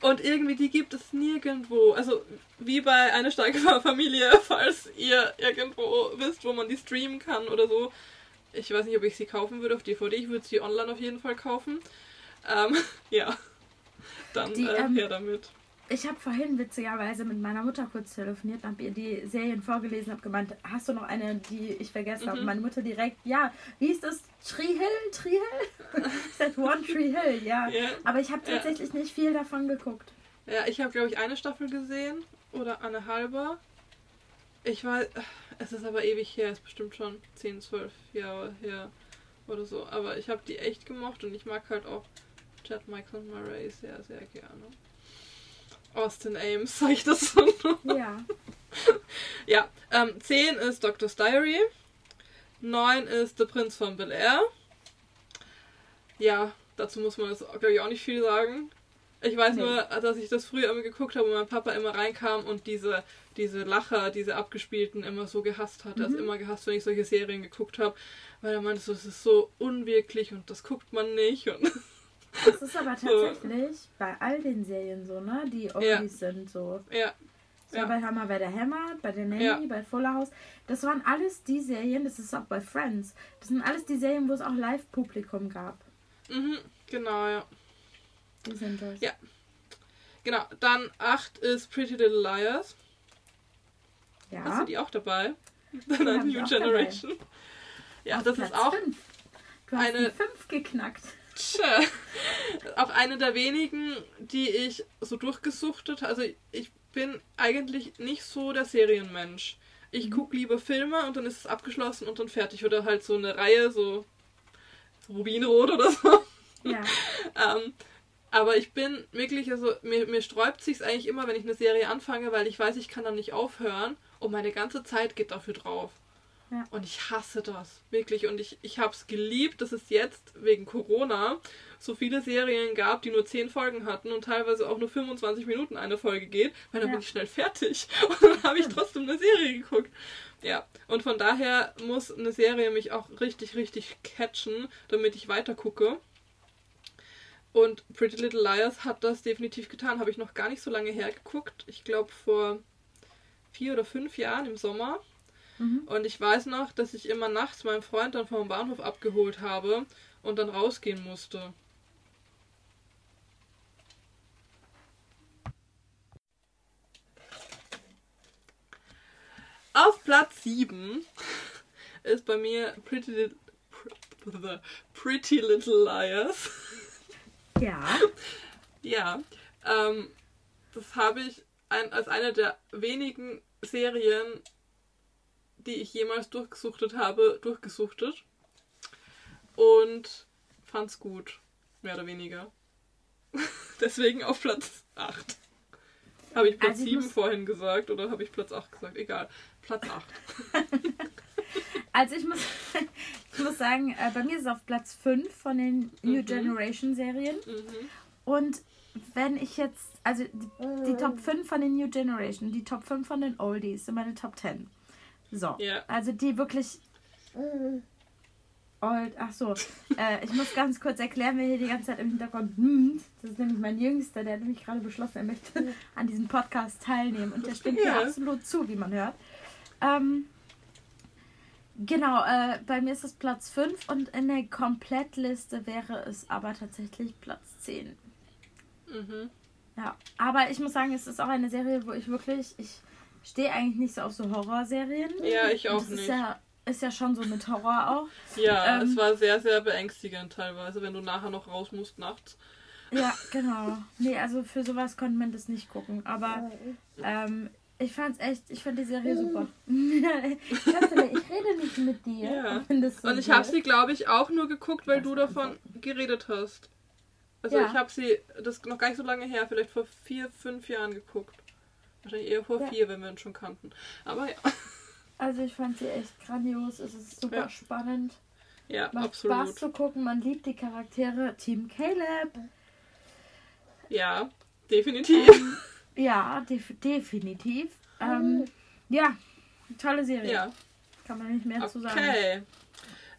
Und irgendwie, die gibt es nirgendwo. Also, wie bei Eine starke Familie, falls ihr irgendwo wisst, wo man die streamen kann oder so. Ich weiß nicht, ob ich sie kaufen würde auf DVD. Ich würde sie online auf jeden Fall kaufen. Ähm, ja. Dann Die, äh, ähm, her damit. Ich habe vorhin witzigerweise mit meiner Mutter kurz telefoniert, habe ihr die Serien vorgelesen, habe gemeint, hast du noch eine, die ich vergessen habe? Mhm. Meine Mutter direkt, ja, wie ist das? Tree Hill? Tree Hill? ich sagte One Tree Hill, ja. Ja. Aber ich habe Ja. tatsächlich nicht viel davon geguckt. Ja, ich habe, glaube ich, eine Staffel gesehen. Oder eine halbe. Ich weiß, es ist aber ewig her. Es ist bestimmt schon 10, 12 Jahre her oder so. Aber ich habe die echt gemocht und ich mag halt auch Chad Michael Murray sehr, sehr gerne. Austin Ames, sag ich das so. Ja. Ja, ähm, 10 ist Doctor's Diary. 9 ist The Prince von Bel Air. Ja, dazu muss man jetzt, glaube ich, auch nicht viel sagen. Ich weiß Nee. nur, dass ich das früher immer geguckt habe und mein Papa immer reinkam und diese, diese Lacher, diese abgespielten immer so gehasst hat. Er hat Mhm. immer gehasst, wenn ich solche Serien geguckt habe, weil er meinte, so, es ist so unwirklich und das guckt man nicht. Und Das ist aber So. tatsächlich bei all den Serien so, ne? Die Ja. Oldies sind so. ja, war Ja. bei Hammer bei der Hammer, bei der Nanny, Ja. bei Fuller House. Das waren alles die Serien, das ist auch bei Friends. Das sind alles die Serien, wo es auch Live-Publikum gab. mhm, genau, ja. Die sind das. Ja. Genau, dann 8 ist Pretty Little Liars. Ja. Hast du die auch dabei? Ich New auch Generation. Ja, Auf das Platz ist auch fünf. Du hast eine- die 5 geknackt. Auch eine der wenigen, die ich so durchgesuchtet. Also ich bin eigentlich nicht so der Serienmensch. Ich Mhm. gucke lieber Filme und dann ist es abgeschlossen und dann fertig. Oder halt so eine Reihe, so, so Rubinrot oder so. Ja. Ähm, aber ich bin wirklich, also mir, mir sträubt sich eigentlich immer, wenn ich eine Serie anfange, weil ich weiß, ich kann dann nicht aufhören und meine ganze Zeit geht dafür drauf. Ja. Und ich hasse das, wirklich. Und ich, ich habe es geliebt, dass es jetzt wegen Corona so viele Serien gab, die nur 10 Folgen hatten und teilweise auch nur 25 Minuten eine Folge geht, weil dann Ja. bin ich schnell fertig. Und dann habe ich trotzdem eine Serie geguckt. Ja, und von daher muss eine Serie mich auch richtig, richtig catchen, damit ich weiter gucke. Und Pretty Little Liars hat das definitiv getan. Habe ich noch gar nicht so lange hergeguckt. Ich glaube vor vier oder fünf Jahren im Sommer. Mhm. Und ich weiß noch, dass ich immer nachts meinen Freund dann vom Bahnhof abgeholt habe und dann rausgehen musste. Auf Platz 7 ist bei mir Pretty Little, Pretty Little Liars. Ja. Ja, ähm, das habe ich ein, als eine der wenigen Serien, die ich jemals durchgesuchtet habe, durchgesuchtet. Und fand's gut. Mehr oder weniger. Deswegen auf Platz 8. Habe ich Platz Also ich 7 muss- vorhin gesagt oder habe ich Platz 8 gesagt? Egal. Platz 8. Also ich muss, ich muss sagen, äh, bei mir ist es auf Platz 5 von den New Mhm. Generation Serien. Mhm. Und wenn ich jetzt, also die, die Top 5 von den New Generation, die Top 5 von den Oldies sind meine Top 10. So. Ja. Also die wirklich old. Ach so. Äh, ich muss ganz kurz erklären, wer hier die ganze Zeit im Hintergrund hm, Das ist nämlich mein Jüngster, der hat nämlich gerade beschlossen, er möchte an diesem Podcast teilnehmen. Und der stimmt Ja. mir absolut zu, wie man hört. Ähm, genau, äh, bei mir ist es Platz 5 und in der Komplettliste wäre es aber tatsächlich Platz 10. Mhm. Ja, aber ich muss sagen, es ist auch eine Serie, wo ich wirklich, ich stehe eigentlich nicht so auf so Horrorserien. Ja, ich auch das nicht. Ist ja, ist ja schon so mit Horror auch. Ja, Ähm, es war sehr, sehr beängstigend teilweise, wenn du nachher noch raus musst nachts. Ja, genau. Nee, also für sowas konnte man das nicht gucken. Aber ähm, ich fand's echt, ich fand die Serie super. Schatzel, ich rede nicht mit dir. Ja. so Und ich habe sie, glaube ich, auch nur geguckt, weil Das du davon geredet hast. Also Ja. ich habe sie, das ist noch gar nicht so lange her, vielleicht vor vier, fünf Jahren geguckt. Wahrscheinlich eher vor Ja. vier, wenn wir uns schon kannten. Aber ja, Also ich fand sie echt grandios. Es ist super Ja. spannend. ja Macht absolut. Spaß zu gucken. Man liebt die Charaktere. Team Caleb. Ja, definitiv. Ähm, ja, def definitiv. Ähm, ja, tolle Serie. ja, Kann man nicht mehr zu sagen. okay.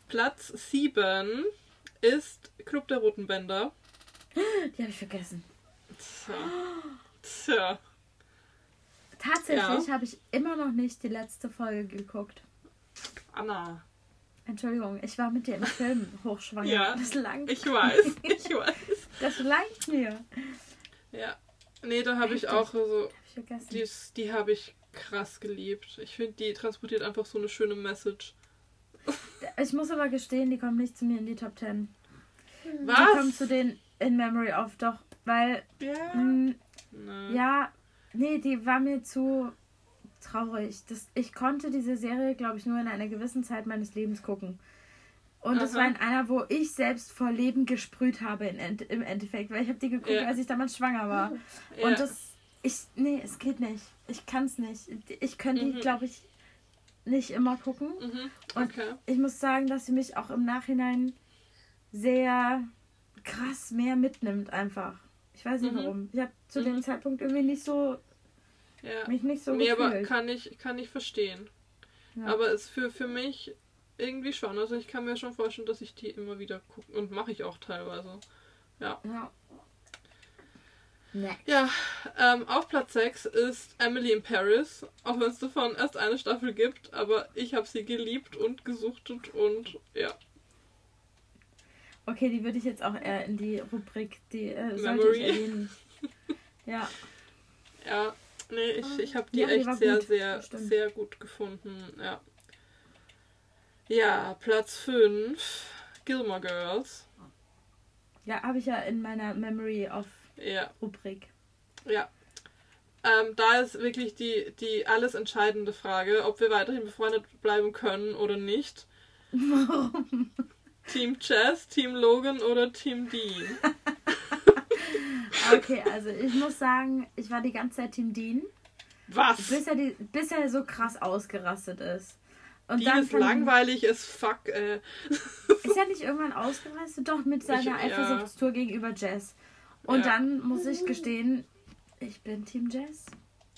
Platz 7 ist Club der Roten Bänder. Die habe ich vergessen. Tja. Tja. Tatsächlich Ja. habe ich immer noch nicht die letzte Folge geguckt. Anna. Entschuldigung, ich war mit dir im Film hochschwanger. Ja, das langt. Ich weiß, ich weiß. Das langt mir. Ja. Nee, da habe ich auch so Hab ich vergessen. Die, die habe ich krass geliebt. Ich finde, die transportiert einfach so eine schöne Message. Ich muss aber gestehen, die kommen nicht zu mir in die Top 10. Die kommen Was? zu den In Memory of, doch. Weil, Ja. mh, ja, nee, die war mir zu traurig. Das, ich konnte diese Serie, glaube ich, nur in einer gewissen Zeit meines Lebens gucken. Und es Aha. war in einer, wo ich selbst vor Leben gesprüht habe in, im Endeffekt. Weil ich habe die geguckt, Ja. als ich damals schwanger war. Ja. Und das, ich, nee, es geht nicht. Ich kann es nicht. Ich könnte die, Mhm. glaube ich, nicht immer gucken. Mhm. Und Okay. ich muss sagen, dass sie mich auch im Nachhinein sehr krass mehr mitnimmt einfach. Ich weiß nicht Mhm. warum. Ich habe zu Mhm. dem Zeitpunkt irgendwie nicht so, Ja. mich nicht so nee, aber gefühlt. kann ich, kann ich verstehen. Ja. Aber es für, für mich irgendwie schon. Also ich kann mir schon vorstellen, dass ich die immer wieder gucke. Und mache ich auch teilweise. ja. Nee. Ja, ähm, auf Platz 6 ist Emily in Paris. Auch wenn es davon erst eine Staffel gibt. Aber ich habe sie geliebt und gesuchtet und ja. Okay, die würde ich jetzt auch eher in die Rubrik, die äh, sollte Memory. ich erwähnen. Ja, Ja, nee, ich, ich habe die Ja, die echt war sehr, gut, sehr, sehr gut gefunden. Ja. Ja, Platz 5, Gilmore Girls. ja, habe ich ja in meiner Memory of Ja, Rubrik. ja. Ähm, da ist wirklich die, die alles entscheidende Frage, ob wir weiterhin befreundet bleiben können oder nicht. Warum? Team Chess, Team Logan oder Team Dean? Okay, also ich muss sagen, ich war die ganze Zeit Team Dean, Was? bis er, die, bis er so krass ausgerastet ist. Und Dean ist langweilig as fuck, äh. Ist er nicht irgendwann ausgerastet? Doch, mit seiner Ich- ja. Eifersuchtstour gegenüber Jess. Und Ja. dann muss ich gestehen, ich bin Team Jess.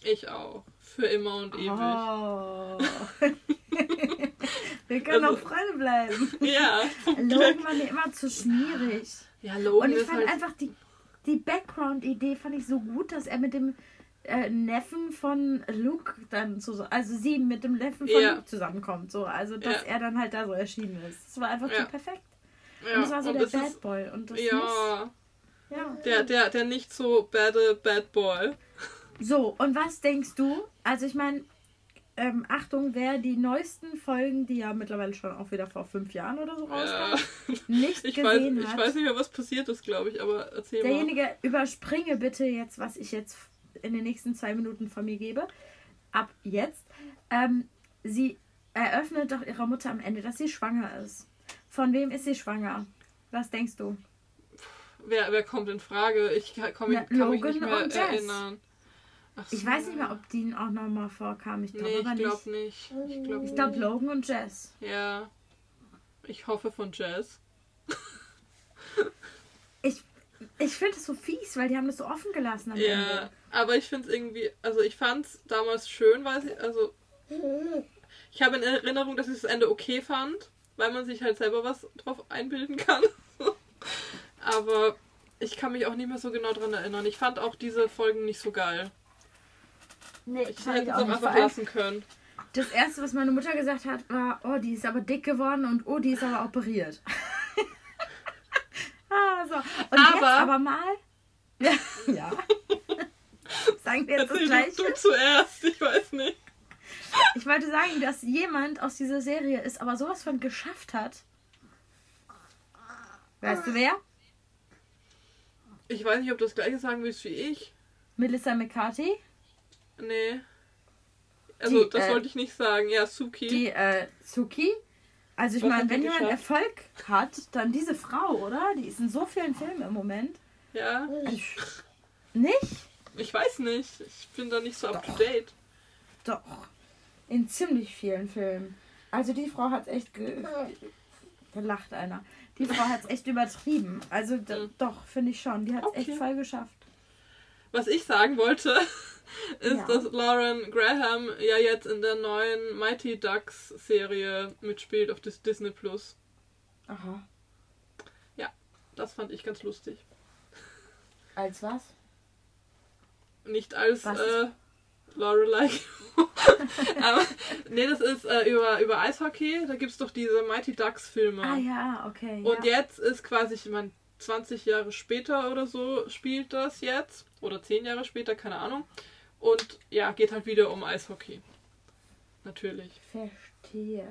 Ich auch. Für immer und ewig. Oh. Wir können Also- auch Freunde bleiben. Ja. Logan war mir immer zu schmierig. Ja, Logan Und ich fand halt. einfach die, die Background-Idee fand ich so gut, dass er mit dem äh, Neffen von Luke dann zusammen, also sie mit dem Neffen von Ja. Luke zusammenkommt. So. Also, dass Ja. er dann halt da so erschienen ist. Das war einfach Ja. so perfekt. ja, und das war so und der Bad ist, Boy. Und das muss, Ja, ja. der, der, der nicht so bad, bad boy. So, und was denkst du? Also ich meine, ähm, Achtung, wer die neuesten Folgen, die ja mittlerweile schon auch wieder vor fünf Jahren oder so Ja. rauskamen, nicht Ich weiß, gesehen ich hat, weiß nicht mehr, was passiert ist, glaube ich, aber erzähl mal. derjenige überspringe bitte jetzt, was ich jetzt in den nächsten zwei Minuten von mir gebe. Ab jetzt. Ähm, sie eröffnet doch ihrer Mutter am Ende, dass sie schwanger ist. Von wem ist sie schwanger? Was denkst du? Wer, wer kommt in Frage? Ich kann, komm, Na, kann mich nicht mehr erinnern. Ach Ich so. weiß nicht mehr, ob die auch nochmal vorkamen. Ich glaube Nee, aber ich glaube nicht. nicht. Ich glaube Ich glaube Logan und Jess. Ja. Ich hoffe von Jazz. Ich, ich finde es so fies, weil die haben das so offen gelassen Ja, Ende. aber ich finde es irgendwie, also ich fand es damals schön, weil sie, also ich habe in Erinnerung, dass ich das Ende okay fand, weil man sich halt selber was drauf einbilden kann. aber ich kann mich auch nicht mehr so genau dran erinnern. Ich fand auch diese Folgen nicht so geil. Nee, Ich hätte es auch einfach lassen können. Das erste, was meine Mutter gesagt hat, war, oh, die ist aber dick geworden und oh, die ist aber operiert. ah, so. Und jetzt Aber- aber mal. Ja. ja. Sagen wir jetzt das Erzähl Gleiche. du, du zuerst, ich weiß nicht. Ich wollte sagen, dass jemand aus dieser Serie es aber sowas von geschafft hat. Weißt du wer? Ich weiß nicht, ob du das gleiche sagen willst wie ich. Melissa McCarthy, Nee. Also, Die, das äh, wollte ich nicht sagen. Ja, Suki. die äh, Suki. Also ich meine, wenn jemand? Erfolg hat, dann diese Frau, oder? Die ist in so vielen Filmen im Moment. Ja, Ich, nicht? ich weiß nicht. Ich bin da nicht so up to date. Doch. In ziemlich vielen Filmen. Also die Frau hat echt ge gelacht einer. Die Frau hat es echt übertrieben. Also Mhm. doch, finde ich schon. Die hat es Okay. echt voll geschafft. Was ich sagen wollte, ist, Ja. dass Lauren Graham ja jetzt in der neuen Mighty Ducks Serie mitspielt auf Dis Disney Plus. Aha. Das fand ich ganz lustig. Als was? Nicht als Was? äh, Lorelei. Aber nee, das ist äh, über, über Eishockey. Da gibt es doch diese Mighty Ducks Filme. Ah ja, okay. Und ja. jetzt ist quasi, ich meine, 20 Jahre später oder so spielt das jetzt. Oder 10 Jahre später, keine Ahnung. Und ja, geht halt wieder um Eishockey. Natürlich. Verstehe.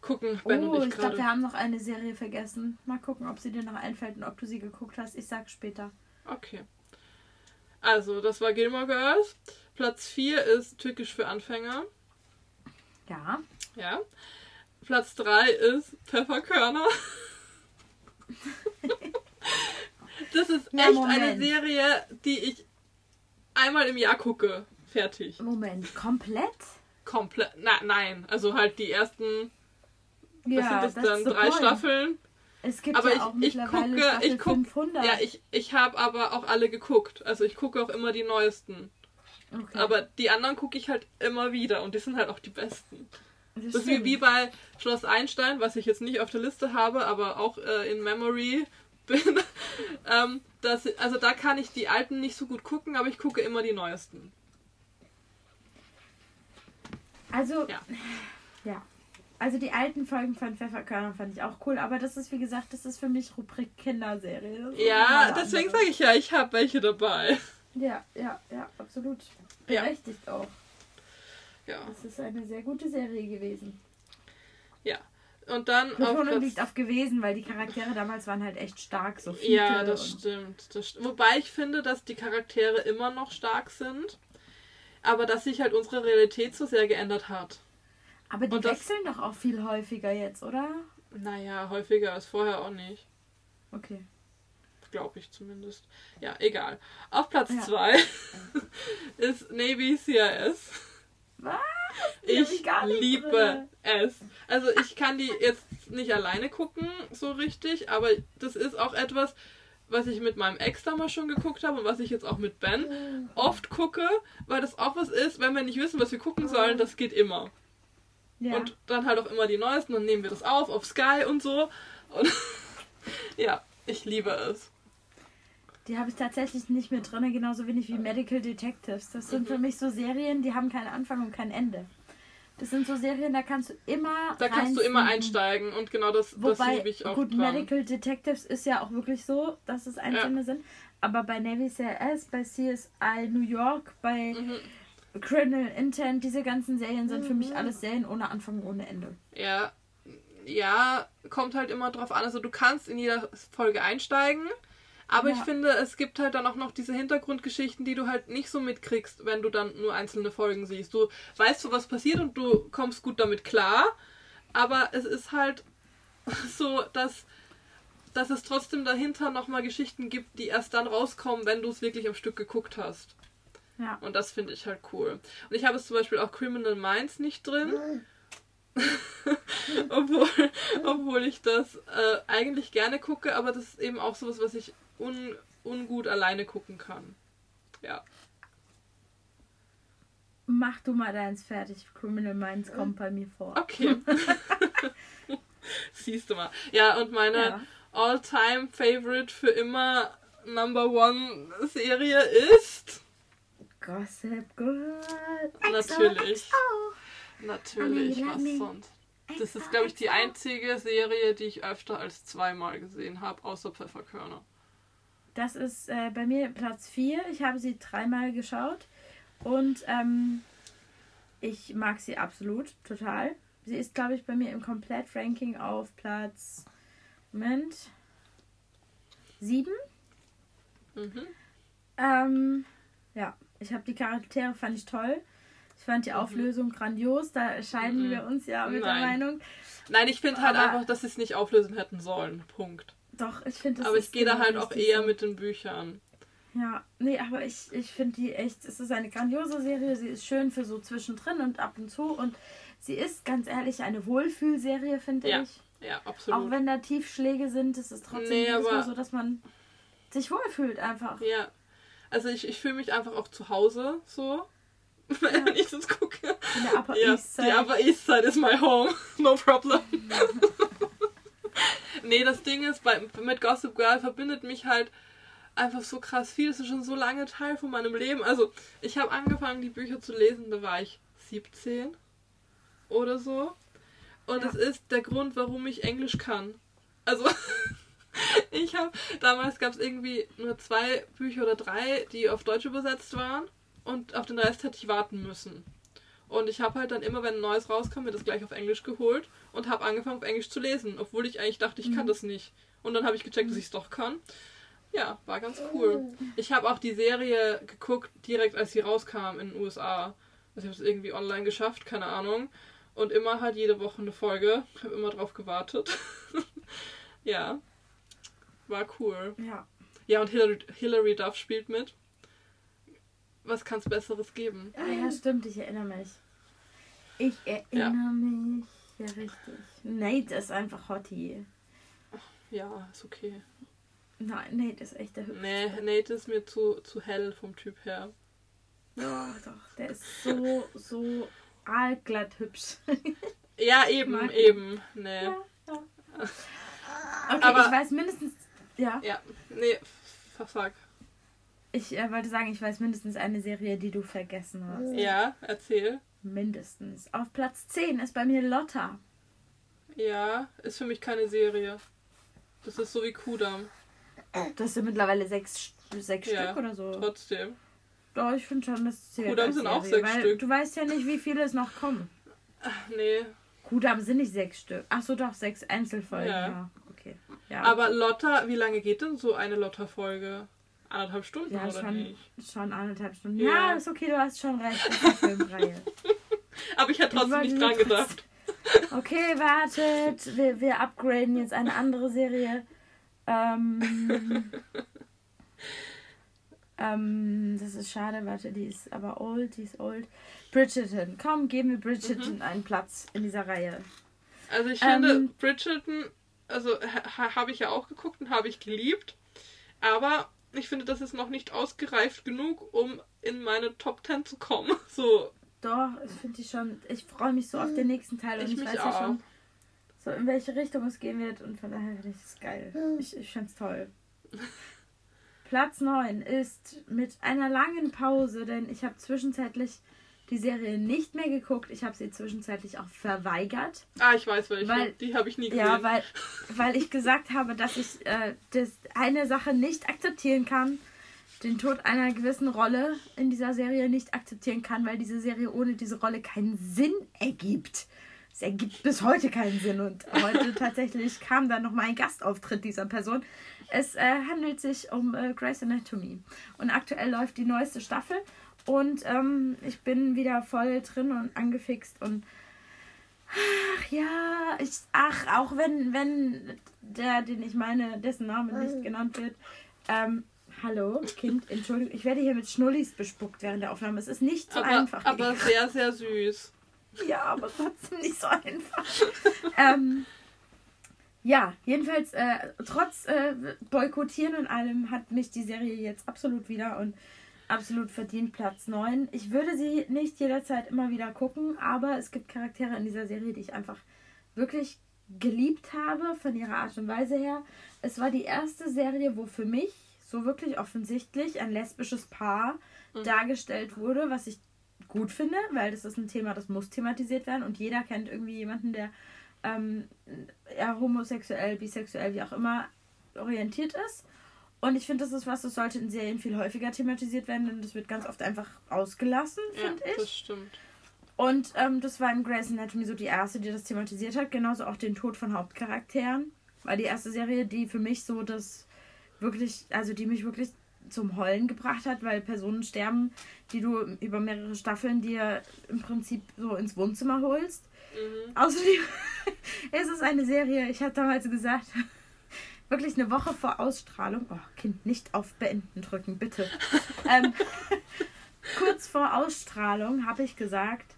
Gucken Ben oh, und ich ich glaube, wir haben noch eine Serie vergessen. Mal gucken, ob sie dir noch einfällt und ob du sie geguckt hast. Ich sag später. Okay. Also, das war Gilmore Girls. Platz 4 ist Türkisch für Anfänger. Ja. Ja. Platz 3 ist Pfefferkörner. das ist echt Moment. eine Serie, die ich einmal im Jahr gucke. Fertig. Moment, komplett? Komplett. Na, nein. Also halt die ersten, was sind das dann? Drei point. Staffeln. Es gibt Aber ja ich- auch ich mittlerweile gucke- Staffel ich guck- 500. Ja, ich, ich habe aber auch alle geguckt. Also ich gucke auch immer die neuesten. okay. Aber die anderen gucke ich halt immer wieder und die sind halt auch die besten. das Das ist wie, wie bei Schloss Einstein, was ich jetzt nicht auf der Liste habe, aber auch äh, in Memory bin. ähm, das, also da kann ich die alten nicht so gut gucken, aber ich gucke immer die neuesten. Also, Ja. ja. Also die alten Folgen von Pfefferkörner fand ich auch cool, aber das ist wie gesagt, das ist für mich Rubrik Kinderserie. Ja, deswegen sage ich ja, ich habe welche dabei. Ja, ja, ja, absolut. Ja. Berechtigt auch. Ja, Das ist eine sehr gute Serie gewesen. Ja. Und dann auf Betonung liegt auf gewesen, weil die Charaktere damals waren halt echt stark. So Fiete Ja, das stimmt, das st Wobei ich finde, dass die Charaktere immer noch stark sind, aber dass sich halt unsere Realität so sehr geändert hat. Aber die und das- wechseln doch auch viel häufiger jetzt, oder? Naja, häufiger als vorher auch nicht. Okay. Glaube ich zumindest. Ja, egal. Auf Platz Ja. 2 ist Navy CIS. Was? Ich ich liebe drin. es. Also ich kann die jetzt nicht alleine gucken, so richtig, aber das ist auch etwas, was ich mit meinem Ex damals schon geguckt habe und was ich jetzt auch mit Ben oft gucke, weil das auch was ist, wenn wir nicht wissen, was wir gucken sollen, das geht immer. Ja. Und dann halt auch immer die neuesten, dann nehmen wir das auf, auf Sky und so. Und ja, ich liebe es. Die habe ich tatsächlich nicht mehr drin, genauso wenig wie Medical Detectives. Das sind Mhm. für mich so Serien, die haben keinen Anfang und kein Ende. Das sind so Serien, da kannst du immer. Da kannst du immer einsteigen und genau das, das Wobei, liebe ich auch gut, dran. Medical Detectives ist ja auch wirklich so, dass es Einzelne sind. Aber bei Navy CIS, bei CSI New York, bei Mhm. Criminal Intent, diese ganzen Serien sind für mich alles Serien ohne Anfang und ohne Ende. Ja, ja, kommt halt immer drauf an. Also du kannst in jeder Folge einsteigen, Aber Ja. ich finde, es gibt halt dann auch noch diese Hintergrundgeschichten, die du halt nicht so mitkriegst, wenn du dann nur einzelne Folgen siehst. Du weißt so, was passiert und du kommst gut damit klar. Aber es ist halt so, dass, dass es trotzdem dahinter nochmal Geschichten gibt, die erst dann rauskommen, wenn du es wirklich am Stück geguckt hast. Ja. Und das finde ich halt cool. Und ich habe es zum Beispiel auch Criminal Minds nicht drin. obwohl, obwohl ich das äh, eigentlich gerne gucke, aber das ist eben auch sowas, was ich un, ungut alleine gucken kann. Ja. Mach du mal deins fertig. Criminal Minds kommt bei mir vor. Okay. Siehst du mal. Ja, und meine Ja. all-time favorite für immer Number One Serie ist Gossip Girl. Natürlich. Natürlich was sonst. Das ist, glaube ich, die einzige Serie, die ich öfter als zweimal gesehen habe, außer Pfefferkörner. Das ist äh, bei mir Platz 4. Ich habe sie dreimal geschaut. Und ähm, ich mag sie absolut, total. Sie ist, glaube ich, bei mir im Komplett-Ranking auf Platz. Moment. 7. Mhm. Ähm, ja, ich habe die Charaktere, fand ich toll. Ich fand die Auflösung grandios. Da scheiden Mhm. wir uns ja mit Nein. der Meinung. Nein, ich finde halt einfach, dass sie es nicht auflösen hätten sollen. Punkt. Doch, ich finde das Aber ich gehe da genau halt auch eher mit den Büchern. Ja, nee, aber ich, ich finde die echt, es ist eine grandiose Serie. Sie ist schön für so zwischendrin und ab und zu. Und sie ist ganz ehrlich eine Wohlfühlserie, finde Ja, ich. Ja, absolut. Auch wenn da Tiefschläge sind, ist es trotzdem Nee, aber- so, dass man sich wohlfühlt einfach. Ja. Also ich, ich fühle mich einfach auch zu Hause so, wenn ich das gucke. In der Upper Ja, East die Side. Upper East Side is my home. No problem. Nee, das Ding ist, bei, mit Gossip Girl verbindet mich halt einfach so krass viel. Das ist schon so lange Teil von meinem Leben. Also, ich habe angefangen, die Bücher zu lesen, da war ich 17 oder so. Und Ja. es ist der Grund, warum ich Englisch kann. Also, ich habe, damals gab es irgendwie nur zwei Bücher oder drei, die auf Deutsch übersetzt waren. Und auf den Rest hätte ich warten müssen. Und ich habe halt dann immer, wenn ein neues rauskam, mir das gleich auf Englisch geholt und habe angefangen auf Englisch zu lesen, obwohl ich eigentlich dachte, ich kann Mhm. das nicht. Und dann habe ich gecheckt, dass ich es doch kann. Ja, war ganz cool. Ich habe auch die Serie geguckt, direkt als sie rauskam in den USA. Also ich habe es irgendwie online geschafft, keine Ahnung. Und immer halt jede Woche eine Folge. Ich habe immer drauf gewartet. ja. War cool. Ja. Ja, und Hilary, Hilary Duff spielt mit. Was kann es Besseres geben? Ah, ja, stimmt, ich erinnere mich. Ich erinnere mich. Ja, richtig. Nate ist einfach Hottie. Ja, ist okay. Nein, Nate ist echt der Hübsche. Nee, Nate ist mir zu, zu hell vom Typ her. Doch, doch, der ist so, so aalglatt hübsch. Ja, eben, eben. Nee. Ja, ja. Okay, Aber- ich weiß mindestens. Ja, Ja, nee, versag. ich äh, wollte sagen, ich weiß mindestens eine Serie, die du vergessen hast. Ja, erzähl. Mindestens. Auf Platz 10 ist bei mir Lotta. Ja, ist für mich keine Serie. Das ist so wie Kudam. Hast ja mittlerweile sechs, sechs Ja, Stück oder so. Trotzdem. Doch, ich finde schon, das zählt Kudam als sind auch Serie, sechs weil Stück. Du weißt ja nicht, wie viele es noch kommen. Nee. Kudam sind nicht sechs Stück. Ach so, doch, sechs Einzelfolgen. Ja. Ja, okay. Ja, Aber Lotta, wie lange geht denn so eine Lotta-Folge? Anderthalb Stunden ja, oder schon, nicht? schon anderthalb Stunden. Ja. Ja. ist okay, du hast schon recht. Das ist eine Filmreihe. Aber ich hätte Ich trotzdem nicht dran gedacht. Okay, wartet. Wir, wir upgraden jetzt eine andere Serie. Ähm, ähm, das ist schade, warte, die ist aber old, die ist old. Bridgerton. Komm, geben wir Bridgerton Mhm. einen Platz in dieser Reihe. Also ich finde, Ähm, Bridgerton, also ha habe ich ja auch geguckt und habe ich geliebt. Aber ich finde, das ist noch nicht ausgereift genug, um in meine Top 10 zu kommen. So, Doch, ich finde die schon. Ich freue mich so auf den nächsten Teil und Ich ich, mich weiß auch. ja schon, so in welche Richtung es gehen wird und von daher finde ich das geil. Ich, ich finde es toll. Platz 9 ist mit einer langen Pause, denn ich habe zwischenzeitlich die Serie nicht mehr geguckt. Ich habe sie zwischenzeitlich auch verweigert. ah, ich weiß welche. Weil- Die habe ich nie gesehen. Ja, weil, weil ich gesagt habe, dass ich äh, das eine Sache nicht akzeptieren kann. Den Tod einer gewissen Rolle in dieser Serie nicht akzeptieren kann, weil diese Serie ohne diese Rolle keinen Sinn ergibt. Es ergibt bis heute keinen Sinn und heute tatsächlich kam dann nochmal ein Gastauftritt dieser Person. Es äh, handelt sich um äh, Grey's Anatomy und aktuell läuft die neueste Staffel und ähm, ich bin wieder voll drin und angefixt und ach ja, ich, ach, auch wenn, wenn der, den ich meine, dessen Name nicht genannt wird, ähm, hallo, Kind, Entschuldigung, ich werde hier mit Schnullis bespuckt während der Aufnahme. Es ist nicht so aber, einfach. aber sehr, sehr süß. Ja, aber trotzdem nicht so einfach. ähm, ja, jedenfalls, äh, trotz äh, Boykottieren und allem hat mich die Serie jetzt absolut wieder und absolut verdient Platz 9. Ich würde sie nicht jederzeit immer wieder gucken, aber es gibt Charaktere in dieser Serie, die ich einfach wirklich geliebt habe von ihrer Art und Weise her. Es war die erste Serie, wo für mich so wirklich offensichtlich ein lesbisches Paar Mhm. dargestellt wurde, was ich gut finde, weil das ist ein Thema, das muss thematisiert werden und jeder kennt irgendwie jemanden, der ähm, ja, homosexuell, bisexuell, wie auch immer orientiert ist. Und ich finde, das ist was, das sollte in Serien viel häufiger thematisiert werden, denn das wird ganz oft einfach ausgelassen, Ja, finde ich. das stimmt. Und ähm, das war in Grey's Anatomy so die erste, die das thematisiert hat. Genauso auch den Tod von Hauptcharakteren. War die erste Serie, die für mich so das wirklich, also die mich wirklich zum Heulen gebracht hat, weil Personen sterben, die du über mehrere Staffeln dir im Prinzip so ins Wohnzimmer holst. Mhm. Außerdem es ist eine Serie, ich hatte damals gesagt, wirklich eine Woche vor Ausstrahlung. Oh, Kind, nicht auf Beenden drücken, bitte. ähm, kurz vor Ausstrahlung habe ich gesagt,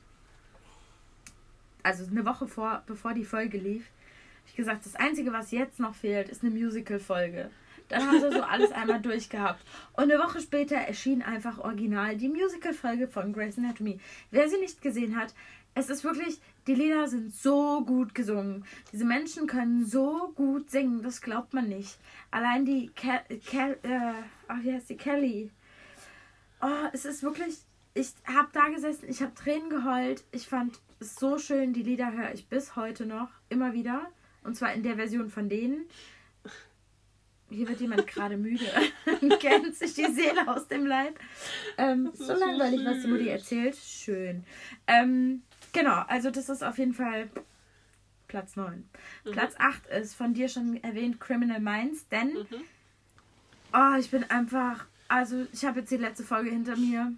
also eine Woche vor, bevor die Folge lief, habe ich gesagt, das Einzige, was jetzt noch fehlt, ist eine Musical-Folge. Dann haben sie so alles einmal durchgehabt. Und eine Woche später erschien einfach original die Musical-Folge von Grey's Anatomy. Wer sie nicht gesehen hat, es ist wirklich, die Lieder sind so gut gesungen. Diese Menschen können so gut singen, das glaubt man nicht. Allein die, Ke Ke äh, ach, wie heißt die, Kelly. Oh, es ist wirklich, ich habe da gesessen, ich habe Tränen geheult. Ich fand es so schön, die Lieder höre ich bis heute noch, immer wieder. Und zwar in der Version von denen. Hier wird jemand gerade müde. Kennt sich die Seele aus dem Leib. Ähm, so langweilig, was die Mutti erzählt. Schön. Ähm, genau, also das ist auf jeden Fall Platz 9. Mhm. Platz 8 ist von dir schon erwähnt Criminal Minds, denn Mhm. oh, ich bin einfach, also ich habe jetzt die letzte Folge hinter mir.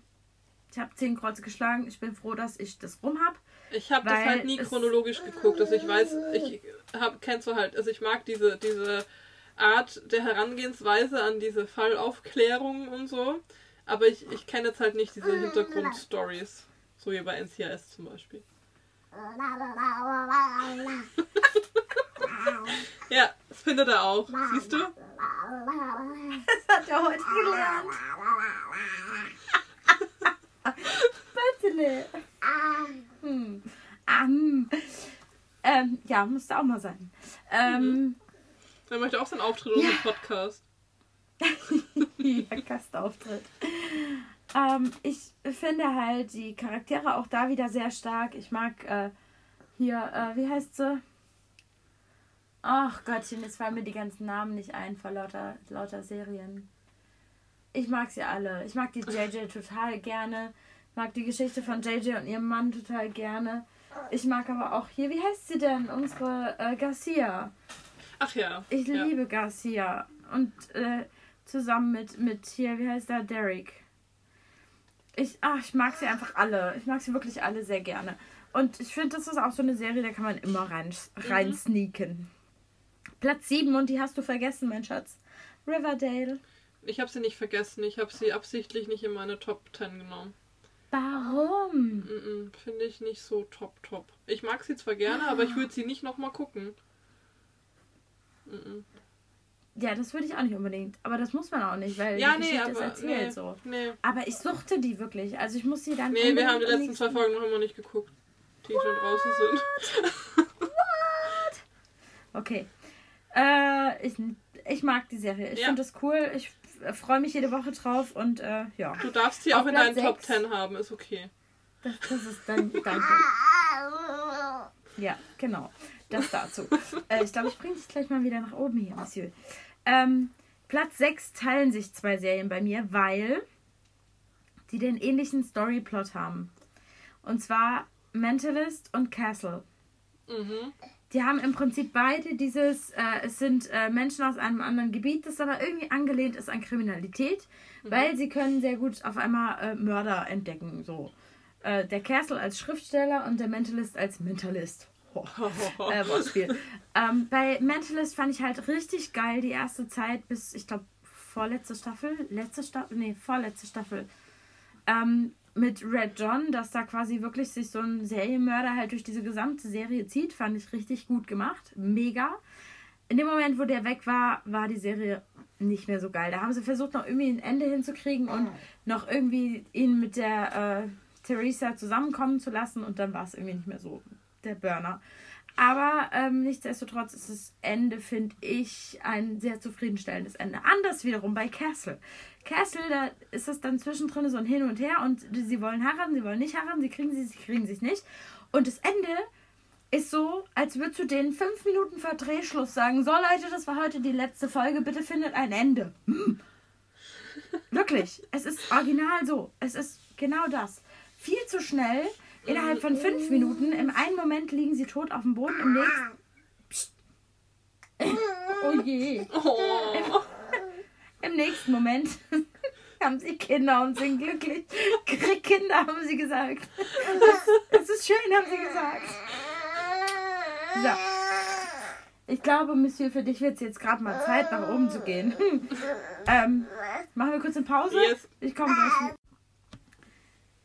Ich habe 10 Kreuze geschlagen. Ich bin froh, dass ich das rum habe. Ich habe das halt nie chronologisch geguckt. Also ich weiß, ich hab, kennst du halt, also ich mag diese, diese Art der Herangehensweise an diese Fallaufklärung und so. Aber ich, ich kenne jetzt halt nicht diese Hintergrundstories. So wie bei NCIS zum Beispiel. Ja, das findet er auch. Siehst du? Das hat er heute gelernt. Bitte. Hm. Ah, hm. Ähm, ja, müsste auch mal sein. Ähm, Er möchte auch seinen Auftritt in unserem Podcast. ja, Gastauftritt. Ähm, ich finde halt die Charaktere auch da wieder sehr stark. Ich mag äh, hier, äh, wie heißt sie? Ach Gottchen, jetzt fallen mir die ganzen Namen nicht ein vor lauter, lauter Serien. Ich mag sie alle. Ich mag die JJ total gerne. Mag die Geschichte von JJ und ihrem Mann total gerne. Ich mag aber auch hier, wie heißt sie denn? Unsere äh, Garcia. Ach ja. Ich ja. liebe Garcia. Und äh, zusammen mit, mit hier, wie heißt der? Derek. Ich, ach, ich mag sie einfach alle. Ich mag sie wirklich alle sehr gerne. Und ich finde, das ist auch so eine Serie, da kann man immer rein, rein sneaken. Platz 7 und die hast du vergessen, mein Schatz. Riverdale. Ich habe sie nicht vergessen. Ich habe sie absichtlich nicht in meine Top 10 genommen. Warum? Finde ich nicht so top, top. Ich mag sie zwar gerne, aber ich würde sie nicht nochmal gucken. Mm-mm. Ja, das würde ich auch nicht unbedingt. Aber das muss man auch nicht, weil Ja, die nee, Geschichte aber. erzählt Nee, so. nee. Aber ich suchte die wirklich. Also ich muss sie dann. nee, wir haben die letzten zwei Folgen noch immer nicht geguckt, die schon draußen sind. Okay. Äh, ich, ich mag die Serie. Ich Ja. finde das cool. Ich freue mich jede Woche drauf und äh, ja. Du darfst sie Auf auch in deinen Top sechs. 10 haben, ist okay. Das, das ist dann danke. Ja, genau. Das dazu. äh, ich glaube, ich bringe dich gleich mal wieder nach oben hier, Monsieur. Ähm, Platz 6 teilen sich zwei Serien bei mir, weil die den ähnlichen Storyplot haben. Und zwar Mentalist und Castle. Mhm. Die haben im Prinzip beide dieses, äh, es sind äh, Menschen aus einem anderen Gebiet, das aber irgendwie angelehnt ist an Kriminalität, weil sie können sehr gut auf einmal äh, Mörder entdecken. So. Äh, der Castle als Schriftsteller und der Mentalist als Mentalist. Ho. äh, Wortspiel. ähm, bei Mentalist fand ich halt richtig geil die erste Zeit bis, ich glaube, vorletzte Staffel, letzte Staffel, nee, vorletzte Staffel. Ähm, mit Red John, dass da quasi wirklich sich so ein Serienmörder halt durch diese gesamte Serie zieht, fand ich richtig gut gemacht. Mega. In dem Moment, wo der weg war, war die Serie nicht mehr so geil. Da haben sie versucht, noch irgendwie ein Ende hinzukriegen und noch irgendwie ihn mit der äh, Theresa zusammenkommen zu lassen und dann war es irgendwie nicht mehr so der Burner. Aber ähm, nichtsdestotrotz ist das Ende, finde ich, ein sehr zufriedenstellendes Ende. Anders wiederum bei Castle. Castle, da ist es dann zwischendrin so ein Hin und Her und sie wollen heiraten, sie wollen nicht heiraten, sie kriegen sie, sie kriegen sich nicht. Und das Ende ist so, als würdest du denen fünf Minuten vor Drehschluss sagen, so Leute, das war heute die letzte Folge, bitte findet ein Ende. Hm. Wirklich, es ist original so. Es ist genau das. Viel zu schnell, innerhalb von fünf Minuten, im einen Moment liegen sie tot auf dem Boden, im nächsten... Psst. Oh je. Oh. Im nächsten Moment haben sie Kinder und sind glücklich. Krieg Kinder, haben sie gesagt. Es ist schön, haben sie gesagt. So. Ich glaube, Monsieur, für dich wird es jetzt gerade mal Zeit, nach oben zu gehen. Hm. Ähm, machen wir kurz eine Pause? Yes. Ich komme gleich.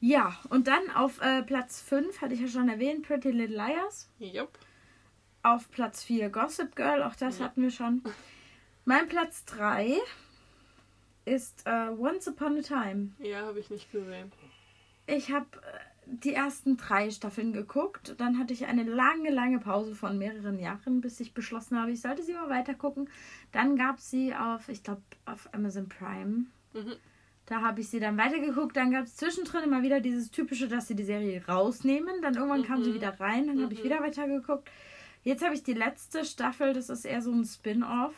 Ja, und dann auf äh, Platz 5, hatte ich ja schon erwähnt, Pretty Little Liars. Jupp. Auf Platz 4 Gossip Girl, auch das Ja. hatten wir schon. Mein Platz 3 ist äh, Once Upon a Time. Ja, habe ich nicht gesehen. Ich habe die ersten drei Staffeln geguckt. Dann hatte ich eine lange, lange Pause von mehreren Jahren, bis ich beschlossen habe, ich sollte sie mal weiter gucken. Dann gab es sie auf, ich glaube, auf Amazon Prime. Mhm. Da habe ich sie dann weitergeguckt. Dann gab es zwischendrin immer wieder dieses typische, dass sie die Serie rausnehmen. Dann irgendwann kam sie Mhm. wieder rein. Dann habe ich Mhm. wieder weitergeguckt. Jetzt habe ich die letzte Staffel. Das ist eher so ein Spin-off.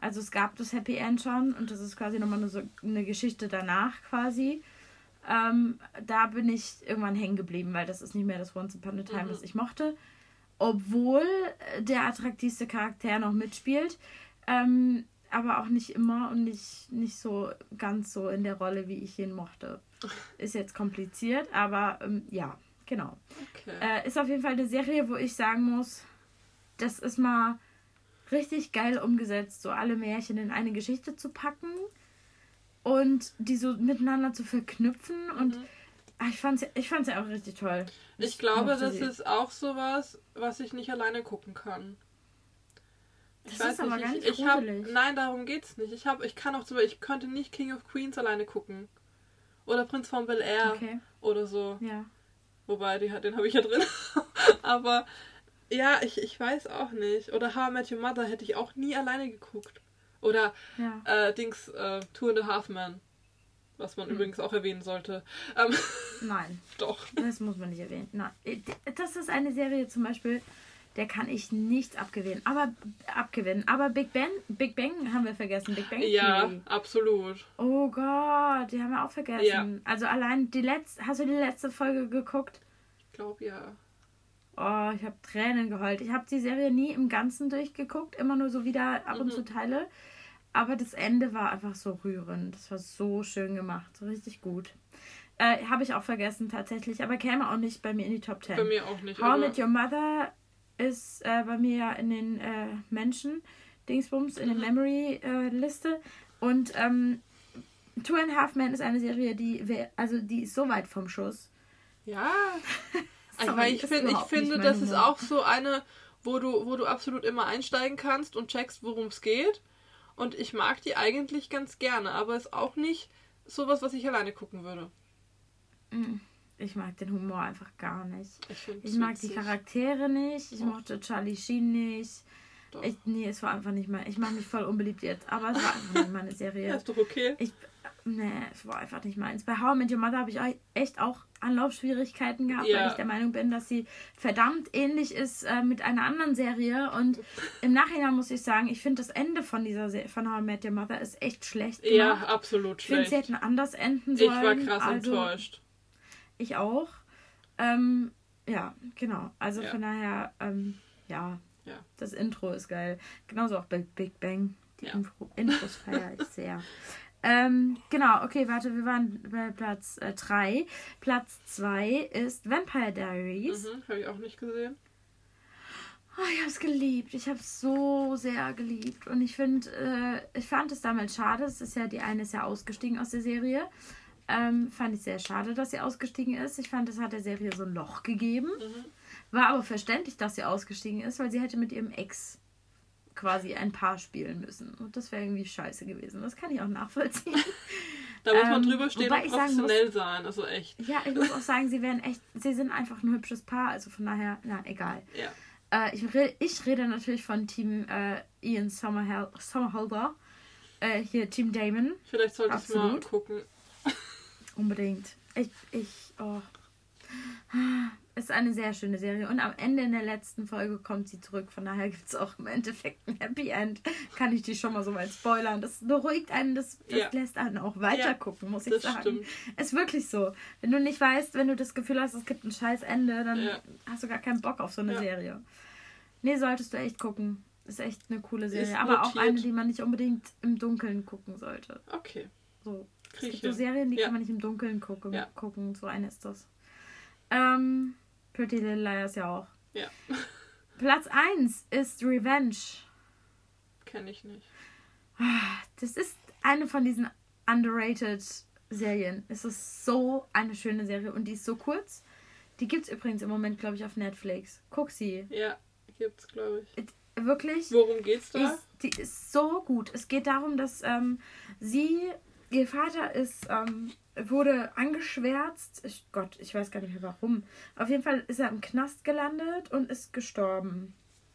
Also es gab das Happy End schon und das ist quasi nochmal eine, so eine Geschichte danach quasi. Ähm, da bin ich irgendwann hängen geblieben, weil das ist nicht mehr das Once Upon a Time, Mhm. was ich mochte. Obwohl äh, der attraktivste Charakter noch mitspielt. Ähm, aber auch nicht immer und nicht, nicht so ganz so in der Rolle, wie ich ihn mochte. Ist jetzt kompliziert, aber ähm, ja, genau. Okay. Äh, ist auf jeden Fall eine Serie, wo ich sagen muss, das ist mal richtig geil umgesetzt, so alle Märchen in eine Geschichte zu packen und die so miteinander zu verknüpfen. Und Mhm. ah, ich fand's, ich fand's ja auch richtig toll. Ich glaube, mochte das sie. ist auch sowas, was ich nicht alleine gucken kann. Das ist aber gar nicht ich, ich hab. Nein, darum geht's nicht. Ich habe, ich kann auch zum Beispiel, ich könnte nicht King of Queens alleine gucken. Oder Prinz von Bel Air Okay, oder so. ja. Wobei, die, den habe ich ja drin. Aber ja, ich, ich weiß auch nicht. Oder How I Met Your Mother hätte ich auch nie alleine geguckt. Oder Ja. äh, Dings, äh, Two and a Half Men. Was man Hm. übrigens auch erwähnen sollte. Ähm, Nein, doch. das muss man nicht erwähnen. Nein. Äh, Das ist eine Serie zum Beispiel, der kann ich nichts abgewinnen. Aber abgewinnen. Aber Big Bang, Big Bang haben wir vergessen. Big Bang Ja, Theory. absolut. Oh Gott, die haben wir auch vergessen. Ja. Also allein die letzte, hast du die letzte Folge geguckt? Ich glaube ja. Oh, ich habe Tränen geheult. Ich habe die Serie nie im Ganzen durchgeguckt, immer nur so wieder ab und Mhm. zu Teile. Aber das Ende war einfach so rührend. Das war so schön gemacht, so richtig gut. Äh, habe ich auch vergessen tatsächlich, aber käme auch nicht bei mir in die Top 10. Bei mir auch nicht. How Met Your Mother ist äh, bei mir ja in den äh, Menschen Dingsbums in der Mhm. Memory äh, Liste und ähm, Two and a Half Men ist eine Serie, die wir, also die ist so weit vom Schuss. Ja. Die ich, ist find, ich finde, das ist Humor. auch so eine, wo du, wo du absolut immer einsteigen kannst und checkst, worum es geht. Und ich mag die eigentlich ganz gerne, aber ist auch nicht sowas, was ich alleine gucken würde. Mm, Ich mag den Humor einfach gar nicht. Ich, Ich mag die. Charaktere nicht. Ich Doch. mochte Charlie Sheen nicht. Doch. Ich, nee, es war einfach nicht mal. Ich mache mich voll unbeliebt jetzt, aber es war einfach nicht meine Ja, Serie. ist doch okay. Ich, nee, es war einfach nicht meins. Bei How I Met Your Mother habe ich echt auch Anlaufschwierigkeiten gehabt, Ja. weil ich der Meinung bin, dass sie verdammt ähnlich ist äh, mit einer anderen Serie. Und im Nachhinein muss ich sagen, ich finde das Ende von dieser Se von How I Met Your Mother ist echt schlecht gemacht. Ja, absolut ich finde, schlecht. sie hätten anders enden Ich sollen. war krass also, enttäuscht. Ich auch. Ähm, Ja, genau. Also Ja. von daher, ähm, ja, Ja. das Intro ist geil. Genauso auch bei Big Bang. Die Ja. Info Intros feiere ich sehr. Ähm, genau, okay, warte, wir waren bei Platz 3. Platz 2 ist Vampire Diaries. Mhm, habe ich auch nicht gesehen. Oh, ich habe es geliebt. Ich habe es so sehr geliebt. Und ich finde, äh, ich fand es damals schade. Es ist ja, die eine ist ja ausgestiegen aus der Serie. Ähm, fand ich sehr schade, dass sie ausgestiegen ist. Ich fand, es hat der Serie so ein Loch gegeben. Mhm. War aber verständlich, dass sie ausgestiegen ist, weil sie hätte mit ihrem Ex quasi ein Paar spielen müssen. Und das wäre irgendwie scheiße gewesen. Das kann ich auch nachvollziehen. Da muss man Ähm, drüber stehen und professionell sein. Also echt. ja, ich muss auch sagen, sie wären echt, sie sind einfach ein hübsches Paar. Also von daher, na, egal. Ja. Äh, ich, re ich rede natürlich von Team äh, Ian Sommerhel Sommerhalder. Äh, hier Team Damon. Vielleicht sollte ich mal gucken. Unbedingt. Ich, ich, oh. Ist eine sehr schöne Serie. Und am Ende in der letzten Folge kommt sie zurück. Von daher gibt es auch im Endeffekt ein Happy End. Kann ich die schon mal so weit spoilern. Das beruhigt einen, das, das Ja. lässt einen auch weiter gucken, muss ich Das sagen. stimmt. Ist wirklich so. Wenn du nicht weißt, wenn du das Gefühl hast, es gibt ein scheiß Ende, dann Ja. hast du gar keinen Bock auf so eine Ja. Serie. Nee, solltest du echt gucken. Ist echt eine coole Serie. Ist Aber auch eine, die man nicht unbedingt im Dunkeln gucken sollte. Okay. So. Es Krieg gibt so. Serien, die Ja. kann man nicht im Dunkeln gucken. Ja. gucken. So eine ist das. Ähm, Pretty Little Liars ja auch. Ja. Platz 1 ist Revenge. Kenne ich nicht. Das ist eine von diesen underrated Serien. Es ist so eine schöne Serie und die ist so kurz. Die gibt es übrigens im Moment, glaube ich, auf Netflix. Guck sie. Ja, gibt's, glaube ich. Wirklich. Worum geht's da? ist, die ist so gut. Es geht darum, dass ähm, sie, ihr Vater ist, ähm, wurde angeschwärzt. Ich, Gott, ich weiß gar nicht mehr warum. Auf jeden Fall ist er im Knast gelandet und ist gestorben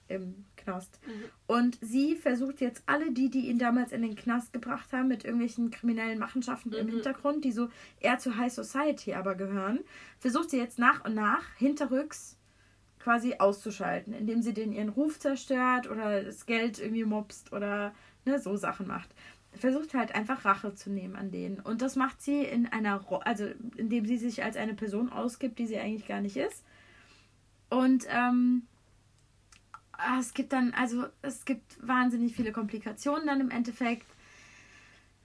im Knast. Mhm. Und sie versucht jetzt alle die, die ihn damals in den Knast gebracht haben, mit irgendwelchen kriminellen Machenschaften im Mhm. Hintergrund, die so eher zur High Society aber gehören, versucht sie jetzt nach und nach hinterrücks quasi auszuschalten, indem sie den ihren Ruf zerstört oder das Geld irgendwie mobst oder ne, so Sachen macht. Versucht halt einfach Rache zu nehmen an denen. Und das macht sie in einer, also indem sie sich als eine Person ausgibt, die sie eigentlich gar nicht ist. Und ähm, ah, es gibt dann, also es gibt wahnsinnig viele Komplikationen dann im Endeffekt.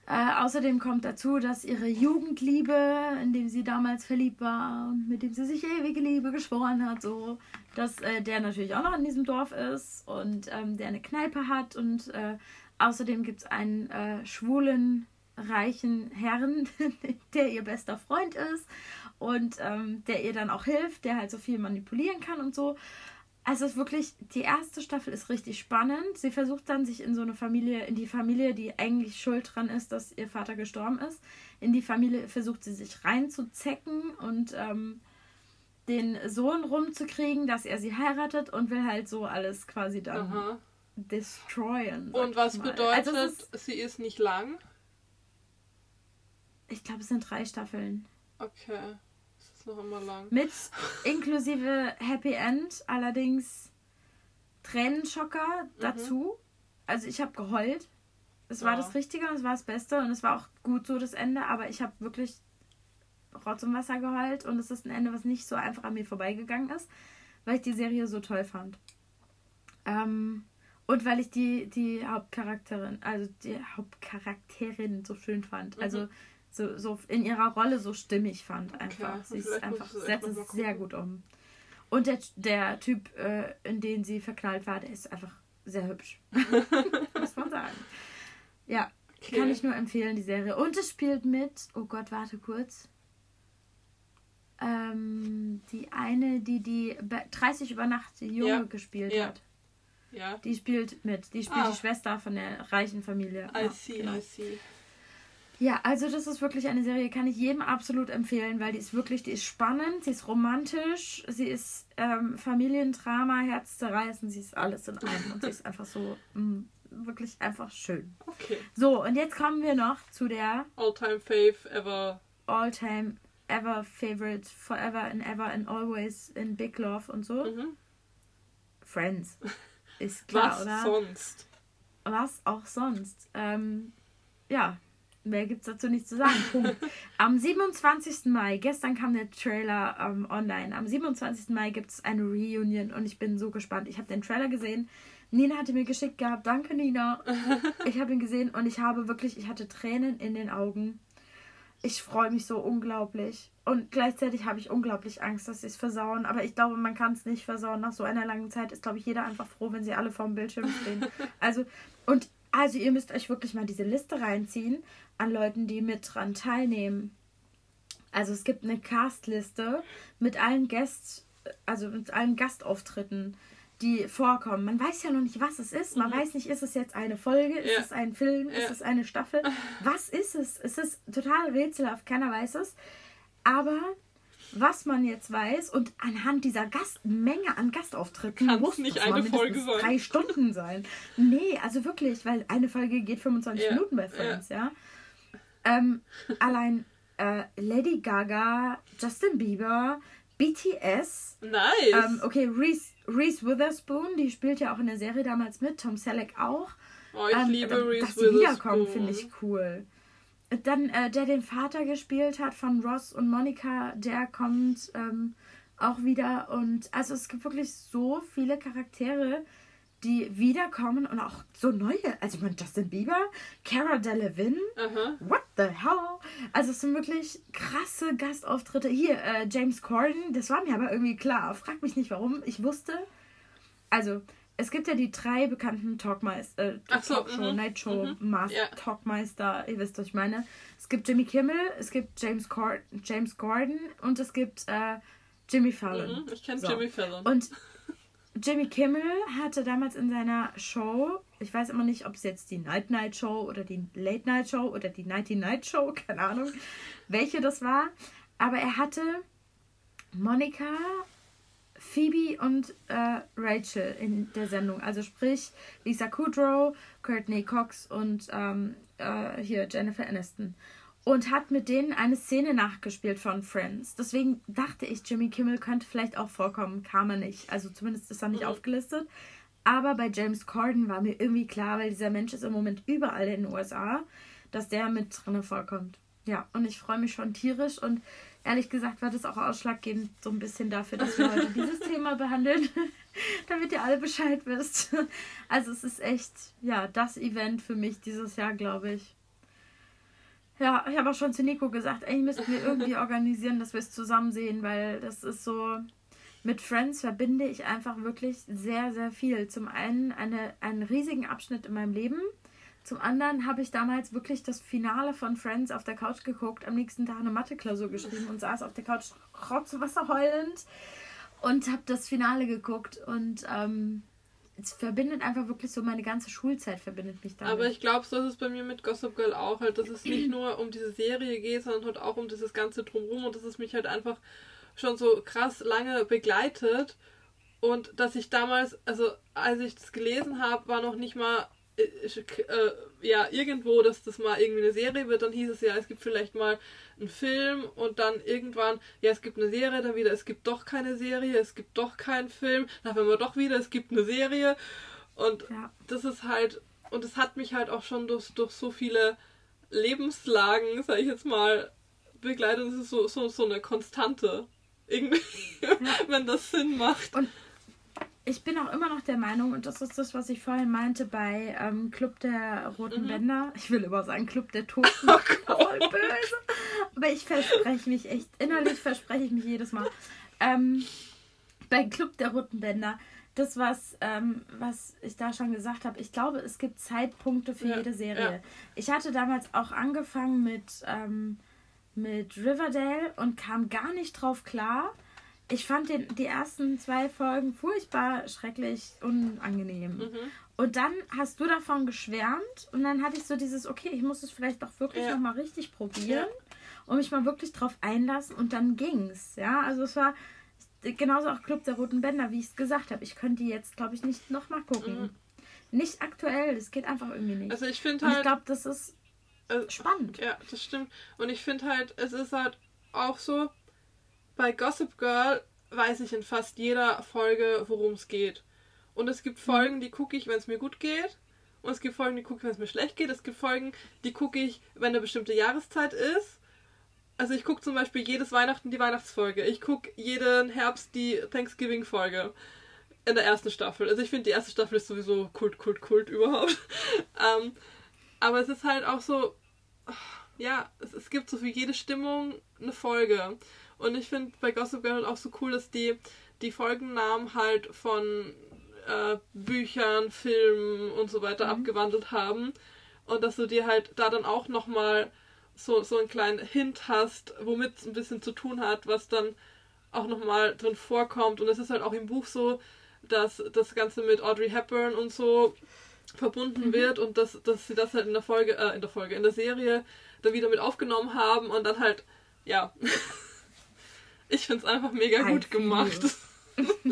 Äh, außerdem kommt dazu, dass ihre Jugendliebe, in dem sie damals verliebt war und mit dem sie sich ewige Liebe geschworen hat, so, dass äh, der natürlich auch noch in diesem Dorf ist und ähm, der eine Kneipe hat und äh, außerdem gibt es einen äh, schwulen, reichen Herrn, der ihr bester Freund ist und ähm, der ihr dann auch hilft, der halt so viel manipulieren kann und so. Also es ist wirklich, die erste Staffel ist richtig spannend. Sie versucht dann sich in so eine Familie, in die Familie, die eigentlich schuld dran ist, dass ihr Vater gestorben ist, in die Familie versucht sie sich reinzuzecken und ähm, den Sohn rumzukriegen, dass er sie heiratet und will halt so alles quasi dann Aha. Destroyen. Und was bedeutet, Also ist, sie ist nicht lang? ich glaube, es sind drei Staffeln. Okay. Es ist noch immer lang. Mit inklusive Happy End, allerdings Tränenschocker dazu. Also ich habe geheult. Es war Ja. das Richtige und es war das Beste und es war auch gut so das Ende, aber ich habe wirklich Rotz und Wasser geheult und es ist ein Ende, was nicht so einfach an mir vorbeigegangen ist, weil ich die Serie so toll fand. Ähm, und weil ich die, die Hauptcharakterin, also die Hauptcharakterin so schön fand. Mhm. Also so, so in ihrer Rolle so stimmig fand einfach. Okay, Sie ist einfach, setzt es sehr gut um. Und der, der Typ, äh, in den sie verknallt war, der ist einfach sehr hübsch. Muss man sagen. Ja, Okay. kann ich nur empfehlen, die Serie. Und es spielt mit, oh Gott, warte kurz. Ähm, die eine, die die Be- 30 über Nacht die Junge Ja, gespielt ja. hat. Ja. Die spielt mit. Die spielt Ah. die Schwester von der reichen Familie. I Ja, see, genau. I see. Ja, also das ist wirklich eine Serie, kann ich jedem absolut empfehlen, weil die ist wirklich, die ist spannend, sie ist romantisch, sie ist ähm, Familiendrama, herzzerreißend, sie ist alles in einem und sie ist einfach so mh, wirklich einfach schön. Okay. So, und jetzt kommen wir noch zu der All-time fave ever. All-Time Ever Favorite, Forever and Ever and Always in Big Love und so. Mhm. Friends. Ist klar, Was oder? sonst? Was auch sonst. Ähm, ja, mehr gibt es dazu nicht zu sagen. Punkt. Am 27. Mai, gestern kam der Trailer ähm, online. Am 27. Mai gibt es eine Reunion und ich bin so gespannt. Ich habe den Trailer gesehen. Nina hatte mir geschickt gehabt. Danke, Nina. Ich habe ihn gesehen und ich habe wirklich, ich hatte Tränen in den Augen. Ich freue mich so unglaublich. Und gleichzeitig habe ich unglaublich Angst, dass sie es versauen. Aber ich glaube, man kann es nicht versauen. Nach so einer langen Zeit ist, glaube ich, jeder einfach froh, wenn sie alle vorm Bildschirm stehen. Also, und also ihr müsst euch wirklich mal diese Liste reinziehen an Leuten, die mit dran teilnehmen. Also es gibt eine Castliste mit allen Guests, also mit allen Gastauftritten, die vorkommen. Man weiß ja noch nicht, was es ist. Man Mhm. weiß nicht, ist es jetzt eine Folge, ist Ja. es ein Film, Ja. ist es eine Staffel? Was ist es? Es ist total rätselhaft, keiner weiß es. Aber was man jetzt weiß und anhand dieser Gast Menge an Gastauftritten Kann's muss nicht eine Folge sein. drei Stunden sein. Nee, also wirklich, weil eine Folge geht 25 Ja, Minuten bei Friends, ja. Ähm, allein äh, Lady Gaga, Justin Bieber, BTS, Nice. ähm, okay, Reese, Reese Witherspoon, die spielt ja auch in der Serie damals mit, Tom Selleck auch. oh, ich Ähm, liebe Reese Dass sie wiederkommen, Witherspoon. finde ich cool. Dann, äh, der den Vater gespielt hat von Ross und Monica, der kommt ähm, auch wieder. Und also es gibt wirklich so viele Charaktere, die wiederkommen und auch so neue. Also ich meine, Justin Bieber, Cara Delevingne, Aha. what the hell? Also es sind wirklich krasse Gastauftritte. Hier, äh, James Corden, das war mir aber irgendwie klar. Frag mich nicht warum. Ich wusste, also es gibt ja die drei bekannten Talkmeister, äh, so, Talkshow, mhm, Nightshow, mhm, Master. Talkmeister, ihr wisst, was ich meine. Es gibt Jimmy Kimmel, es gibt James, Cor James Gordon und es gibt äh, Jimmy Fallon. Mhm, ich kenne So. Jimmy Fallon. Und Jimmy Kimmel hatte damals in seiner Show, ich weiß immer nicht, ob es jetzt die Night Night Show oder die Late Night Show oder die Nighty Night Show, keine Ahnung, welche das war, aber er hatte Monika, Phoebe und äh, Rachel in der Sendung. Also sprich Lisa Kudrow, Courtney Cox und ähm, äh, hier Jennifer Aniston. Und hat mit denen eine Szene nachgespielt von Friends. Deswegen dachte ich, Jimmy Kimmel könnte vielleicht auch vorkommen. Kam er nicht. Also zumindest ist er nicht Mhm. aufgelistet. Aber bei James Corden war mir irgendwie klar, weil dieser Mensch ist im Moment überall in den USA, dass der mit drinne vorkommt. Ja, und ich freue mich schon tierisch und ehrlich gesagt war das auch ausschlaggebend so ein bisschen dafür, dass wir heute dieses Thema behandeln, damit ihr alle Bescheid wisst. Also es ist echt, ja, das Event für mich dieses Jahr, glaube ich. Ja, ich habe auch schon zu Nico gesagt, eigentlich müssten wir irgendwie organisieren, dass wir es zusammen sehen, weil das ist so, mit Friends verbinde ich einfach wirklich sehr, sehr viel. Zum einen eine, einen riesigen Abschnitt in meinem Leben. Zum anderen habe ich damals wirklich das Finale von Friends auf der Couch geguckt, am nächsten Tag eine Mathe-Klausur geschrieben und saß auf der Couch rotzwasser heulend und habe das Finale geguckt und ähm, es verbindet einfach wirklich so meine ganze Schulzeit verbindet mich damit. Aber ich glaube, so ist es bei mir mit Gossip Girl auch halt, dass es nicht nur um diese Serie geht, sondern halt auch um dieses ganze Drumherum und dass es mich halt einfach schon so krass lange begleitet und dass ich damals, also als ich das gelesen habe, war noch nicht mal ja irgendwo, dass das mal irgendwie eine Serie wird, dann hieß es ja, es gibt vielleicht mal einen Film und dann irgendwann, ja, es gibt eine Serie, dann wieder, es gibt doch keine Serie, es gibt doch keinen Film, dann haben wir doch wieder, es gibt eine Serie und ja. das ist halt, und es hat mich halt auch schon durch, durch so viele Lebenslagen, sag ich jetzt mal, begleitet. Es ist so, so, so eine Konstante. Irgendwie, wenn das Sinn macht. Ich bin auch immer noch der Meinung, und das ist das, was ich vorhin meinte bei ähm, Club der Roten Mhm. Bänder. Ich will immer sagen Club der Toten. Oh Voll böse. Aber ich verspreche mich echt, innerlich verspreche ich mich jedes Mal. Ähm, bei Club der Roten Bänder, das, was, ähm, was ich da schon gesagt habe, ich glaube, es gibt Zeitpunkte für Ja, jede Serie. ja. Ich hatte damals auch angefangen mit, ähm, mit Riverdale und kam gar nicht drauf klar. Ich fand den, die ersten zwei Folgen furchtbar schrecklich unangenehm. Mhm. Und dann hast du davon geschwärmt und dann hatte ich so dieses, okay, ich muss es vielleicht doch wirklich Ja. noch mal richtig probieren und mich mal wirklich drauf einlassen und dann ging's. Ja, also es war genauso auch Club der Roten Bänder, wie ich es gesagt habe. Ich könnte die jetzt, glaube ich, nicht noch mal gucken. Mhm. Nicht aktuell, das geht einfach irgendwie nicht. Also ich finde und ich halt. glaube, das ist äh, spannend. Ja, das stimmt. Und ich finde halt, es ist halt auch so, bei Gossip Girl weiß ich in fast jeder Folge, worum es geht. Und es gibt Folgen, die gucke ich, wenn es mir gut geht. Und es gibt Folgen, die gucke ich, wenn es mir schlecht geht. Es gibt Folgen, die gucke ich, wenn eine bestimmte Jahreszeit ist. Also ich gucke zum Beispiel jedes Weihnachten die Weihnachtsfolge. Ich gucke jeden Herbst die Thanksgiving-Folge in der ersten Staffel. Also ich finde, die erste Staffel ist sowieso Kult, Kult, Kult überhaupt. ähm, aber es ist halt auch so, ja, es, es gibt so für jede Stimmung eine Folge. Und ich finde bei Gossip Girl halt auch so cool, dass die die Folgennamen halt von äh, Büchern, Filmen und so weiter mhm. abgewandelt haben. Und dass du dir halt da dann auch nochmal so, so einen kleinen Hint hast, womit es ein bisschen zu tun hat, was dann auch nochmal drin vorkommt. Und es ist halt auch im Buch so, dass das Ganze mit Audrey Hepburn und so verbunden mhm. wird und dass, dass sie das halt in der Folge, äh, in der Folge, in der Serie dann wieder mit aufgenommen haben und dann halt, ja. ich finde es einfach mega gut gemacht.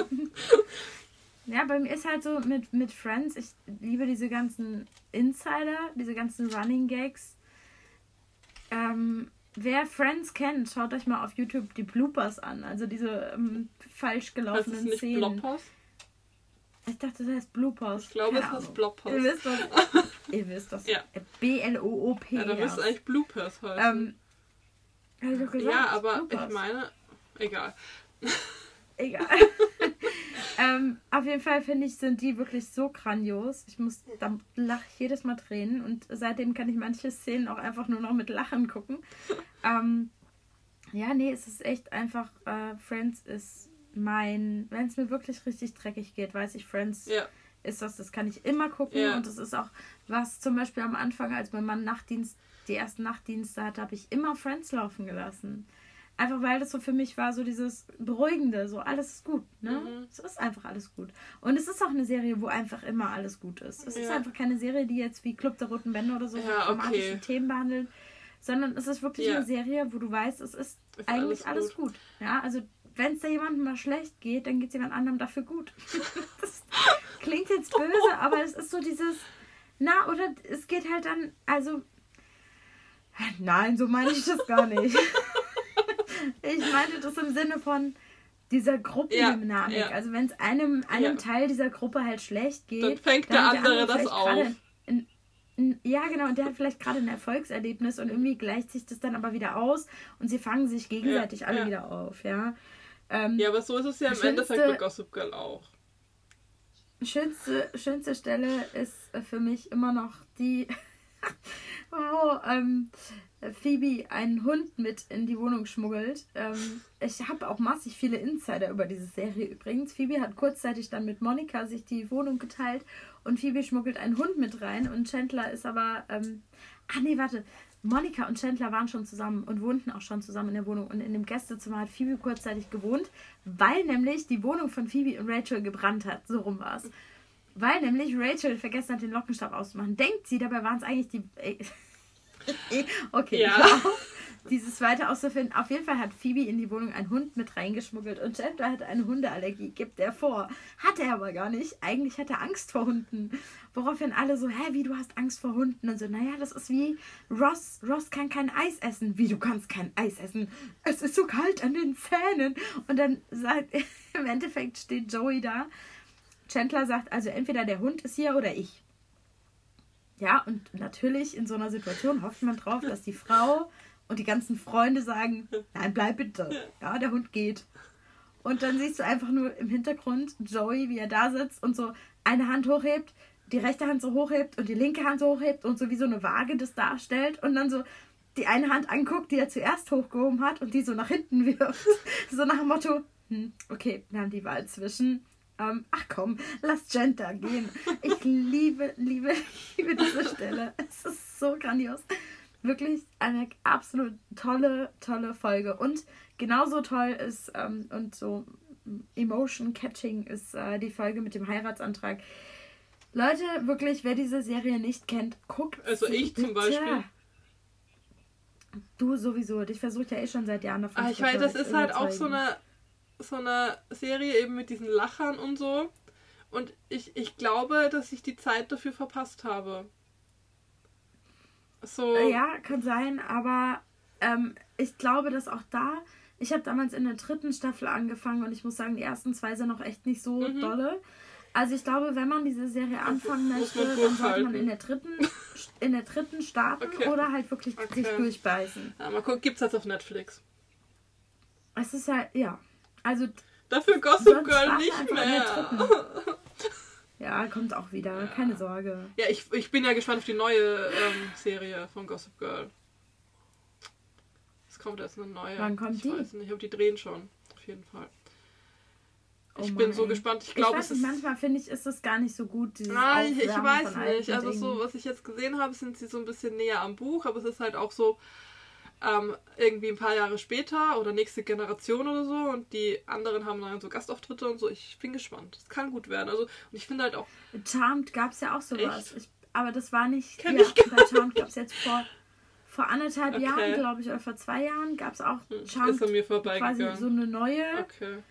ja, bei mir ist halt so mit, mit Friends, ich liebe diese ganzen Insider, diese ganzen Running Gags. Ähm, wer Friends kennt, schaut euch mal auf YouTube die Bloopers an, also diese ähm, falsch gelaufenen das ist nicht Szenen. Bloppers? Ich dachte, das heißt Bloopers. Ich glaube, es heißt Bloppers. Ihr wisst das. ihr wisst das. Ja. B-L-O-O-P. Ja, da müsste eigentlich Bloopers heißen. Ähm, gesagt, ja, aber Bloopers. ich meine, egal. Egal. ähm, auf jeden Fall finde ich, sind die wirklich so grandios. Ich muss, da lache ich jedes Mal Tränen und seitdem kann ich manche Szenen auch einfach nur noch mit Lachen gucken. Ähm, ja, nee, es ist echt einfach, äh, Friends ist mein, wenn es mir wirklich richtig dreckig geht, weiß ich, Friends ja. ist das, das kann ich immer gucken. Ja. Und das ist auch was zum Beispiel am Anfang, als mein Mann Nachtdienst, die ersten Nachtdienste hatte, habe ich immer Friends laufen gelassen. Einfach weil das so für mich war, so dieses Beruhigende, so alles ist gut, ne? Mhm. Es ist einfach alles gut. Und es ist auch eine Serie, wo einfach immer alles gut ist. Es ja. ist einfach keine Serie, die jetzt wie Club der Roten Bände oder so ja, dramatische okay. Themen behandelt, sondern es ist wirklich ja. eine Serie, wo du weißt, es ist, ist eigentlich alles gut. alles gut. Ja, also wenn es da jemandem mal schlecht geht, dann geht es jemand anderem dafür gut. das klingt jetzt böse, aber es ist so dieses, na, oder es geht halt dann, also, nein, so meine ich das gar nicht. ich meinte das im Sinne von dieser Gruppendynamik. Ja, ja. Also wenn es einem, einem ja. Teil dieser Gruppe halt schlecht geht, dann fängt dann der andere, der andere das auf. In, in, ja, genau, und der hat vielleicht gerade ein Erfolgserlebnis und irgendwie gleicht sich das dann aber wieder aus und sie fangen sich gegenseitig alle wieder auf, ja. Ähm, ja, aber so ist es ja im Endeffekt bei Gossip Girl auch. Schönste, schönste Stelle ist für mich immer noch die, wo ähm, Phoebe einen Hund mit in die Wohnung schmuggelt. Ähm, ich habe auch massig viele Insider über diese Serie übrigens. Phoebe hat kurzzeitig dann mit Monika sich die Wohnung geteilt und Phoebe schmuggelt einen Hund mit rein und Chandler ist aber. Ähm, ah, nee, warte. Monika und Chandler waren schon zusammen und wohnten auch schon zusammen in der Wohnung. Und in dem Gästezimmer hat Phoebe kurzzeitig gewohnt, weil nämlich die Wohnung von Phoebe und Rachel gebrannt hat. So rum war es. Weil nämlich Rachel vergessen hat, den Lockenstab auszumachen. Denkt sie, dabei waren es eigentlich die. okay, ja. dieses zweite auszufinden. Auf jeden Fall hat Phoebe in die Wohnung einen Hund mit reingeschmuggelt und Chandler hat eine Hundeallergie, gibt er vor. Hat er aber gar nicht. Eigentlich hat er Angst vor Hunden. Woraufhin alle so, hä, wie, du hast Angst vor Hunden? Und so, naja, das ist wie Ross. Ross kann kein Eis essen. Wie, du kannst kein Eis essen? Es ist so kalt an den Zähnen. Und dann sagt, im Endeffekt steht Joey da. Chandler sagt, also entweder der Hund ist hier oder ich. Ja, und natürlich in so einer Situation hofft man drauf, dass die Frau und die ganzen Freunde sagen, nein, bleib bitte. Ja, der Hund geht. Und dann siehst du einfach nur im Hintergrund Joey, wie er da sitzt und so eine Hand hochhebt, die rechte Hand so hochhebt und die linke Hand so hochhebt und so wie so eine Waage das darstellt und dann so die eine Hand anguckt, die er zuerst hochgehoben hat und die so nach hinten wirft. So nach dem Motto, hm, okay, wir haben die Wahl zwischen, ähm, ach komm, lass Genta gehen. Ich liebe, liebe, liebe diese Stelle. Es ist so grandios wirklich eine absolut tolle, tolle Folge. Und genauso toll ist ähm, und so emotion catching ist äh, die Folge mit dem Heiratsantrag. Leute, wirklich, wer diese Serie nicht kennt, guckt. Also ich bitte. zum Beispiel. Du sowieso. Ich versuche ja eh schon seit Jahren davon ah, Ich weiß, das ist halt auch so eine, so eine Serie eben mit diesen Lachern und so. Und ich, ich glaube, dass ich die Zeit dafür verpasst habe. So. Ja, kann sein, aber ähm, ich glaube, dass auch da. Ich habe damals in der dritten Staffel angefangen und ich muss sagen, die ersten zwei sind noch echt nicht so mhm. dolle. Also ich glaube, wenn man diese Serie anfangen möchte, dann sollte man in der dritten, in der dritten starten Okay. oder halt wirklich Okay. sich durchbeißen. Ja, mal gucken, gibt's das auf Netflix. Es ist halt, ja. Also, Dafür Gossip Girl warte nicht mehr. ja, kommt auch wieder. Keine Sorge. Ja, ich, ich bin ja gespannt auf die neue ähm, Serie von Gossip Girl. Es kommt jetzt eine neue. Wann kommt ich die? weiß nicht, aber die drehen schon. Auf jeden Fall. Oh Ich bin Mann, so ey. gespannt. Ich Ich glaube, es nicht, ist. manchmal finde ich, ist das gar nicht so gut, Nein, ich, ich weiß nicht. Also so, was ich jetzt gesehen habe, sind sie so ein bisschen näher am Buch, aber es ist halt auch so ähm, irgendwie ein paar Jahre später oder nächste Generation oder so und die anderen haben dann so Gastauftritte und so. Ich bin gespannt. Es kann gut werden. Also und ich finde halt auch Charmed gab es ja auch sowas. Ich, aber das war nicht. Kenn ja, ich bei Charmed gab es jetzt vor, vor anderthalb Okay. Jahren, glaube ich, oder vor zwei Jahren gab es auch hm, Charmed ist an mir quasi so vorbeigegangen. eine neue Okay.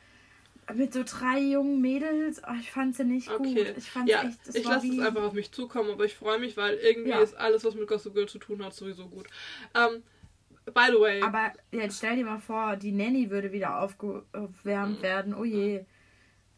mit so drei jungen Mädels. Oh, ich fand sie nicht Okay. gut. Ich fand Ja, echt, das ich lasse es einfach auf mich zukommen, aber ich freue mich, weil irgendwie Ja. ist alles, was mit Gossip Girl zu tun hat, sowieso gut. Ähm, by the way, Aber jetzt stell dir mal vor, die Nanny würde wieder aufgewärmt Mhm. werden. Oh je.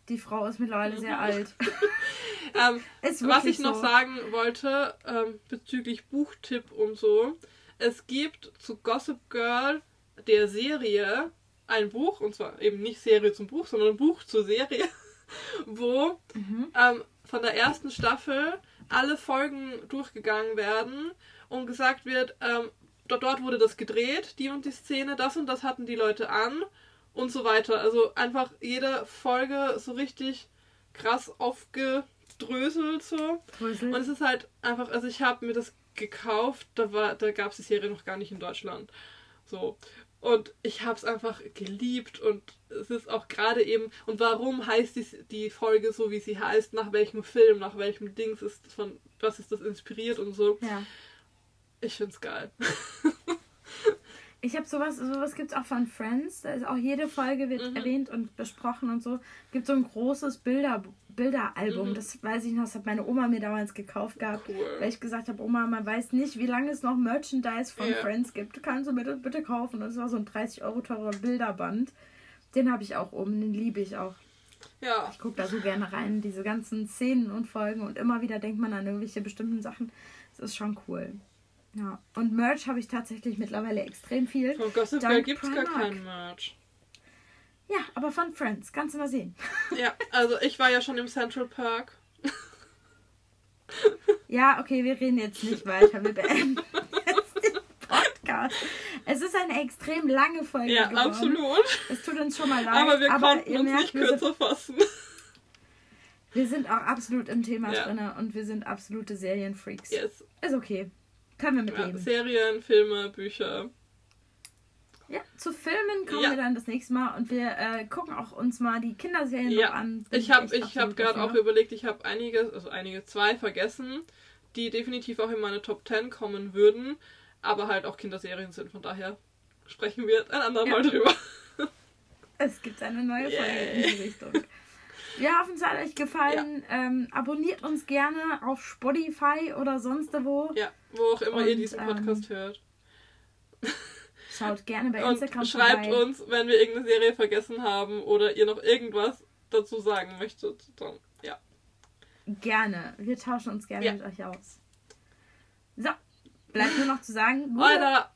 Die Frau ist mittlerweile sehr alt. ähm, was ich noch so. sagen wollte ähm, bezüglich Buchtipp und so, es gibt zu Gossip Girl der Serie ein Buch, und zwar eben nicht Serie zum Buch, sondern Buch zur Serie, wo Mhm. ähm, von der ersten Staffel alle Folgen durchgegangen werden und gesagt wird, ähm, dort, wurde das gedreht, die und die Szene, das und das hatten die Leute an und so weiter. Also einfach jede Folge so richtig krass aufgedröselt so. Drösel. Und es ist halt einfach, also ich habe mir das gekauft, da war, da gab es die Serie noch gar nicht in Deutschland. So. Und ich habe es einfach geliebt und es ist auch gerade eben, und warum heißt die, die Folge so, wie sie heißt, nach welchem Film, nach welchem Dings ist von, was ist das inspiriert und so. Ja. Ich find's geil. Ich habe sowas, sowas gibt es auch von Friends. Da ist auch jede Folge wird Mhm. erwähnt und besprochen und so. Gibt so ein großes Bilder, Bilderalbum. Mhm. Das weiß ich noch, das hat meine Oma mir damals gekauft gehabt. Weil Cool. ich gesagt habe, Oma, man weiß nicht, wie lange es noch Merchandise von Ja. Friends gibt. Kannst du mir das bitte kaufen? Und das war so ein 30 Euro teurer Bilderband. Den habe ich auch oben, den liebe ich auch. Ja. Ich gucke da so gerne rein, diese ganzen Szenen und Folgen und immer wieder denkt man an irgendwelche bestimmten Sachen. Das ist schon cool. Ja. Und Merch habe ich tatsächlich mittlerweile extrem viel. Von Gossip Dank Girl gibt's gar Primark. keinen Merch. Ja, aber von Friends, kannst du mal sehen. Ja, also ich war ja schon im Central Park. Ja, okay, wir reden jetzt nicht weiter. Wir beenden jetzt den Podcast. Es ist eine extrem lange Folge Ja, geworden. absolut. Es tut uns schon mal leid. Aber wir konnten ihr uns merkt, nicht kürzer fassen. wir sind auch absolut im Thema Ja. drin und wir sind absolute Serienfreaks. Yes. Ist okay. Können wir mit Ja. Serien, Filme, Bücher. Ja, zu Filmen kommen Ja. wir dann das nächste Mal und wir äh, gucken auch uns mal die Kinderserien Ja. noch an. Bin Ich habe ich hab gerade auch überlegt, ich habe einige, also einige, zwei vergessen, die definitiv auch in meine Top 10 kommen würden, aber halt auch Kinderserien sind. Von daher sprechen wir ein andermal Ja. drüber. Es gibt eine neue Folge Yay. in die Richtung. Wir hoffen, es hat euch gefallen. Ähm, abonniert uns gerne auf Spotify oder sonst wo. Ja, wo auch immer ihr Und, diesen ähm, Podcast hört. Schaut gerne bei Und Instagram schreibt vorbei. uns, wenn wir irgendeine Serie vergessen haben oder ihr noch irgendwas dazu sagen möchtet. Dann, ja. Gerne. Wir tauschen uns gerne Ja. mit euch aus. So, bleibt nur noch zu sagen, gute Weiter!